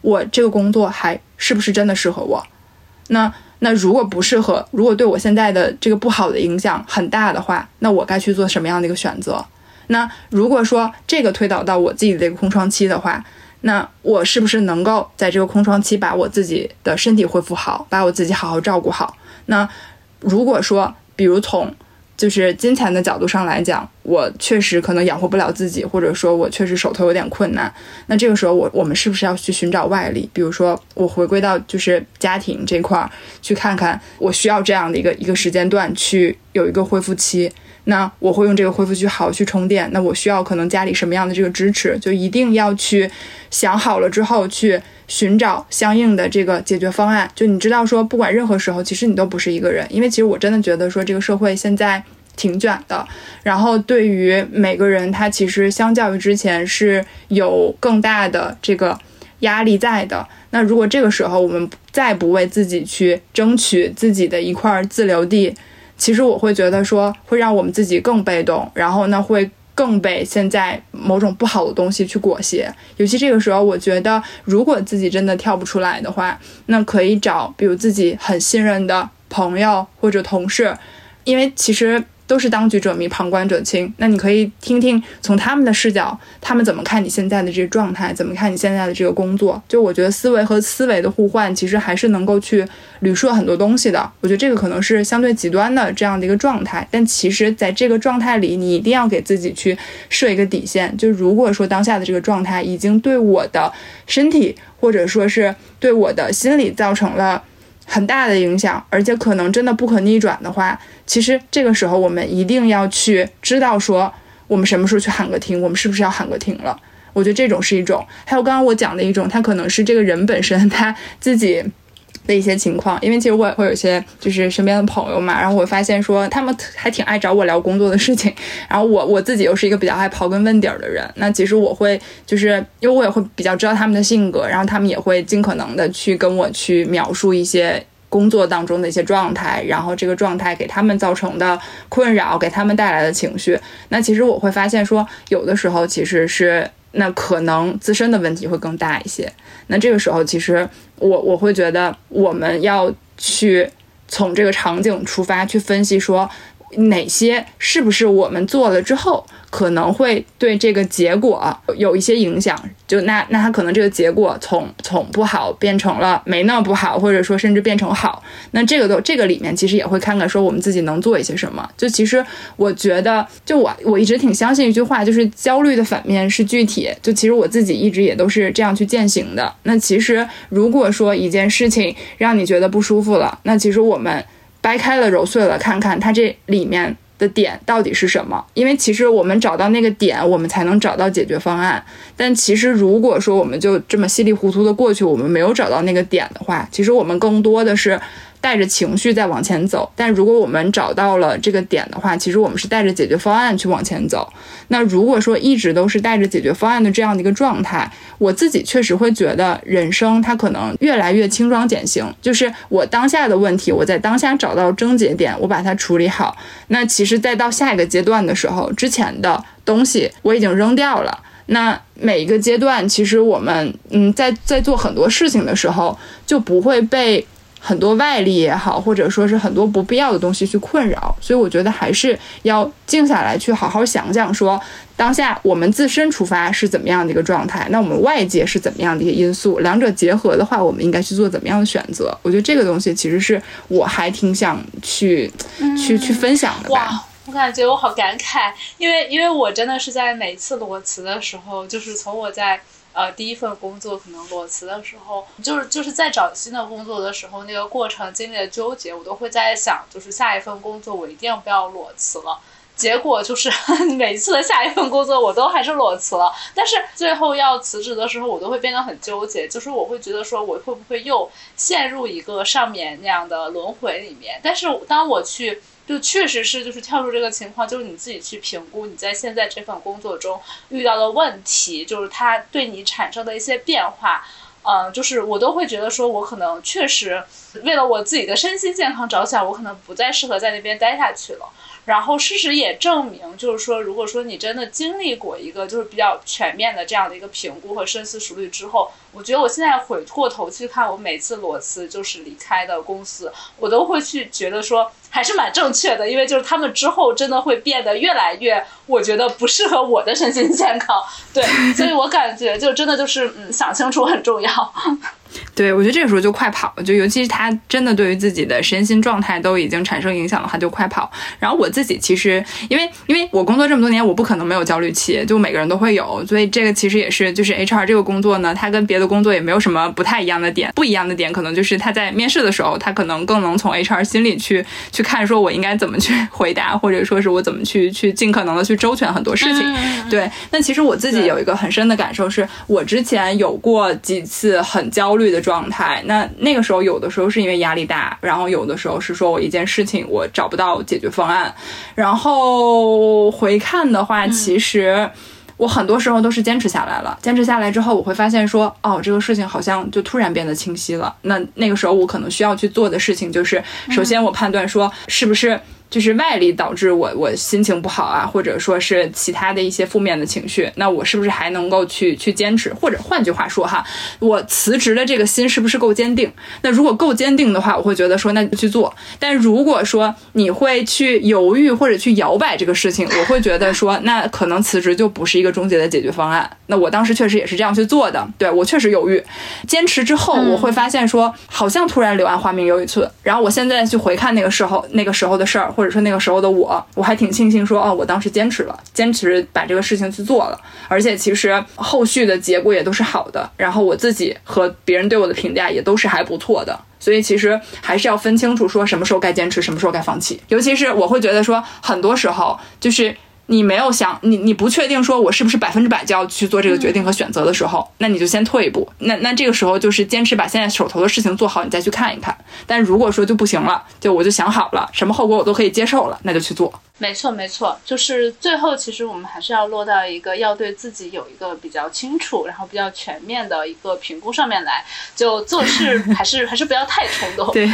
我这个工作还是不是真的适合我？那那如果不适合，如果对我现在的这个不好的影响很大的话，那我该去做什么样的一个选择？那如果说这个推导到我自己的这个空窗期的话。那我是不是能够在这个空窗期把我自己的身体恢复好，把我自己好好照顾好？那如果说，比如从就是金钱的角度上来讲，我确实可能养活不了自己，或者说我确实手头有点困难，那这个时候我我们是不是要去寻找外力？比如说我回归到就是家庭这块儿去看看，我需要这样的一个一个时间段去有一个恢复期。那我会用这个恢复区好去充电。那我需要可能家里什么样的这个支持，就一定要去想好了之后去寻找相应的这个解决方案。就你知道说，不管任何时候，其实你都不是一个人，因为其实我真的觉得说，这个社会现在挺卷的。然后对于每个人，他其实相较于之前是有更大的这个压力在的。那如果这个时候我们再不为自己去争取自己的一块自留地，其实我会觉得说会让我们自己更被动，然后呢会更被现在某种不好的东西去裹挟。尤其这个时候，我觉得如果自己真的跳不出来的话，那可以找比如自己很信任的朋友或者同事，因为其实。都是当局者迷，旁观者清。那你可以听听从他们的视角，他们怎么看你现在的这个状态，怎么看你现在的这个工作。就我觉得思维和思维的互换，其实还是能够去捋顺很多东西的。我觉得这个可能是相对极端的这样的一个状态，但其实在这个状态里，你一定要给自己去设一个底线。就如果说当下的这个状态已经对我的身体或者说是对我的心理造成了。很大的影响，而且可能真的不可逆转的话，其实这个时候我们一定要去知道说，我们什么时候去喊个停，我们是不是要喊个停了？我觉得这种是一种，还有刚刚我讲的一种，他可能是这个人本身他自己。的一些情况，因为其实我也会有些就是身边的朋友嘛，然后我发现说他们还挺爱找我聊工作的事情，然后我我自己又是一个比较爱刨根问底儿的人，那其实我会就是因为我也会比较知道他们的性格，然后他们也会尽可能的去跟我去描述一些工作当中的一些状态，然后这个状态给他们造成的困扰，给他们带来的情绪，那其实我会发现说有的时候其实是。那可能自身的问题会更大一些。那这个时候，其实我我会觉得我们要去从这个场景出发去分析，说哪些是不是我们做了之后。可能会对这个结果有一些影响，就那那他可能这个结果从从不好变成了没那么不好，或者说甚至变成好，那这个都这个里面其实也会看看说我们自己能做一些什么。就其实我觉得，就我我一直挺相信一句话，就是焦虑的反面是具体。就其实我自己一直也都是这样去践行的。那其实如果说一件事情让你觉得不舒服了，那其实我们掰开了揉碎了看看它这里面。的点到底是什么？因为其实我们找到那个点，我们才能找到解决方案。但其实如果说我们就这么稀里糊涂的过去，我们没有找到那个点的话，其实我们更多的是。带着情绪在往前走，但如果我们找到了这个点的话，其实我们是带着解决方案去往前走。那如果说一直都是带着解决方案的这样的一个状态，我自己确实会觉得人生它可能越来越轻装简行。就是我当下的问题，我在当下找到症结点，我把它处理好。那其实再到下一个阶段的时候，之前的东西我已经扔掉了。那每一个阶段，其实我们嗯，在在做很多事情的时候，就不会被。很多外力也好，或者说是很多不必要的东西去困扰，所以我觉得还是要静下来去好好想想，说当下我们自身出发是怎么样的一个状态，那我们外界是怎么样的一个因素，两者结合的话，我们应该去做怎么样的选择？我觉得这个东西其实是我还挺想去去去分享的吧。我感觉我好感慨，因为因为我真的是在每次裸辞的时候，就是从我在。呃，第一份工作可能裸辞的时候，就是就是在找新的工作的时候，那个过程经历的纠结，我都会在想，就是下一份工作我一定不要裸辞了。结果就是 每一次的下一份工作我都还是裸辞了。但是最后要辞职的时候，我都会变得很纠结，就是我会觉得说我会不会又陷入一个上面那样的轮回里面。但是当我去。就确实是，就是跳出这个情况，就是你自己去评估你在现在这份工作中遇到的问题，就是它对你产生的一些变化，嗯，就是我都会觉得说，我可能确实为了我自己的身心健康着想，我可能不再适合在那边待下去了。然后事实也证明，就是说，如果说你真的经历过一个就是比较全面的这样的一个评估和深思熟虑之后，我觉得我现在回过头去看我每次裸辞就是离开的公司，我都会去觉得说。还是蛮正确的，因为就是他们之后真的会变得越来越，我觉得不适合我的身心健康。对，所以我感觉就真的就是嗯，想清楚很重要。对，我觉得这个时候就快跑，就尤其是他真的对于自己的身心状态都已经产生影响的话，就快跑。然后我自己其实，因为因为我工作这么多年，我不可能没有焦虑期，就每个人都会有，所以这个其实也是，就是 HR 这个工作呢，它跟别的工作也没有什么不太一样的点，不一样的点可能就是他在面试的时候，他可能更能从 HR 心里去去看，说我应该怎么去回答，或者说是我怎么去去尽可能的去周全很多事情。对，那其实我自己有一个很深的感受，是我之前有过几次很焦虑的状态。那那个时候，有的时候是因为压力大，然后有的时候是说我一件事情我找不到解决方案。然后回看的话，其实我很多时候都是坚持下来了。坚持下来之后，我会发现说，哦，这个事情好像就突然变得清晰了。那那个时候我可能需要去做的事情就是，首先我判断说是不是。就是外力导致我我心情不好啊，或者说是其他的一些负面的情绪，那我是不是还能够去去坚持？或者换句话说哈，我辞职的这个心是不是够坚定？那如果够坚定的话，我会觉得说那就去做。但如果说你会去犹豫或者去摇摆这个事情，我会觉得说那可能辞职就不是一个终结的解决方案。那我当时确实也是这样去做的，对我确实犹豫，坚持之后我会发现说好像突然柳暗花明又一村。然后我现在去回看那个时候那个时候的事儿。或者说那个时候的我，我还挺庆幸说，哦，我当时坚持了，坚持把这个事情去做了，而且其实后续的结果也都是好的，然后我自己和别人对我的评价也都是还不错的，所以其实还是要分清楚说什么时候该坚持，什么时候该放弃，尤其是我会觉得说，很多时候就是。你没有想你你不确定说我是不是百分之百就要去做这个决定和选择的时候，那你就先退一步。那那这个时候就是坚持把现在手头的事情做好，你再去看一看。但如果说就不行了，就我就想好了，什么后果我都可以接受了，那就去做。没错没错，就是最后其实我们还是要落到一个要对自己有一个比较清楚，然后比较全面的一个评估上面来。就做事还是 还是不要太冲动。对，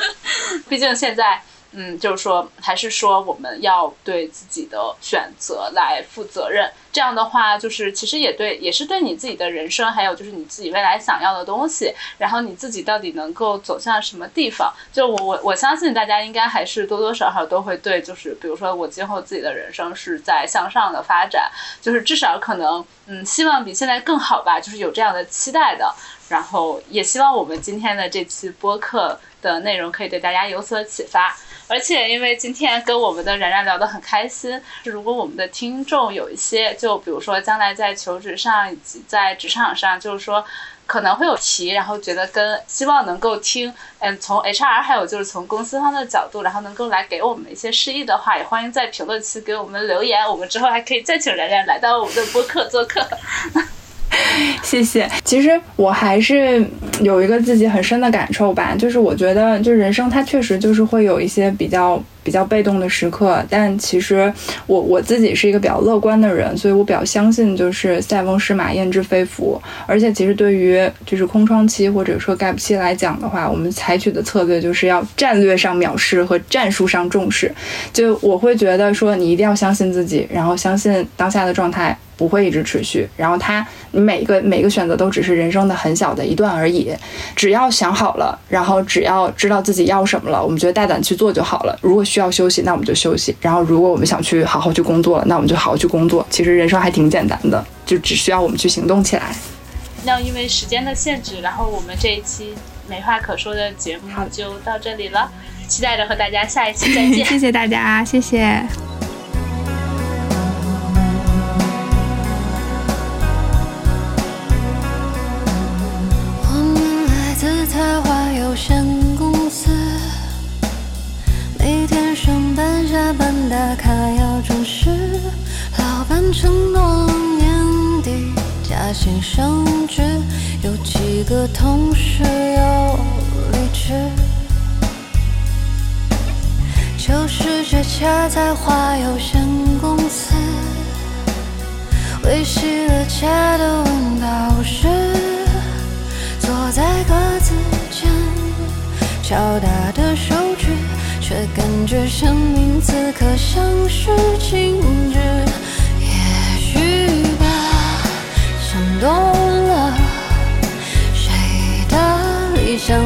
毕竟现在。嗯，就是说，还是说我们要对自己的选择来负责任。这样的话，就是其实也对，也是对你自己的人生，还有就是你自己未来想要的东西，然后你自己到底能够走向什么地方。就我我我相信大家应该还是多多少少都会对，就是比如说我今后自己的人生是在向上的发展，就是至少可能嗯，希望比现在更好吧，就是有这样的期待的。然后也希望我们今天的这期播客的内容可以对大家有所启发。而且，因为今天跟我们的然然聊得很开心，如果我们的听众有一些，就比如说将来在求职上以及在职场上，就是说可能会有题，然后觉得跟希望能够听，嗯，从 HR 还有就是从公司方的角度，然后能够来给我们一些示意的话，也欢迎在评论区给我们留言，我们之后还可以再请然然来到我们的播客做客。谢谢。其实我还是有一个自己很深的感受吧，就是我觉得，就人生它确实就是会有一些比较比较被动的时刻，但其实我我自己是一个比较乐观的人，所以我比较相信就是塞翁失马焉知非福。而且其实对于就是空窗期或者说 gap 期来讲的话，我们采取的策略就是要战略上藐视和战术上重视。就我会觉得说，你一定要相信自己，然后相信当下的状态。不会一直持续，然后他，你每个每个选择都只是人生的很小的一段而已。只要想好了，然后只要知道自己要什么了，我们觉得大胆去做就好了。如果需要休息，那我们就休息。然后如果我们想去好好去工作了，那我们就好好去工作。其实人生还挺简单的，就只需要我们去行动起来。那因为时间的限制，然后我们这一期没话可说的节目就到这里了。期待着和大家下一期再见。谢谢大家，谢谢。打卡要准时老板承诺年底加薪升职有几个同事又离职？就是这家在花有限公司维系了家的温饱时坐在格子间敲打的手却感觉生命此刻像是静止。也许吧，想多了，谁的理想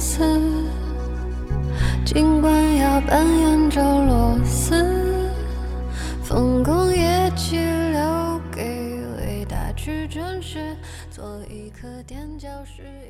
丝，尽管要扮演着螺丝，丰功业绩留给伟大去证实，做一颗垫脚石。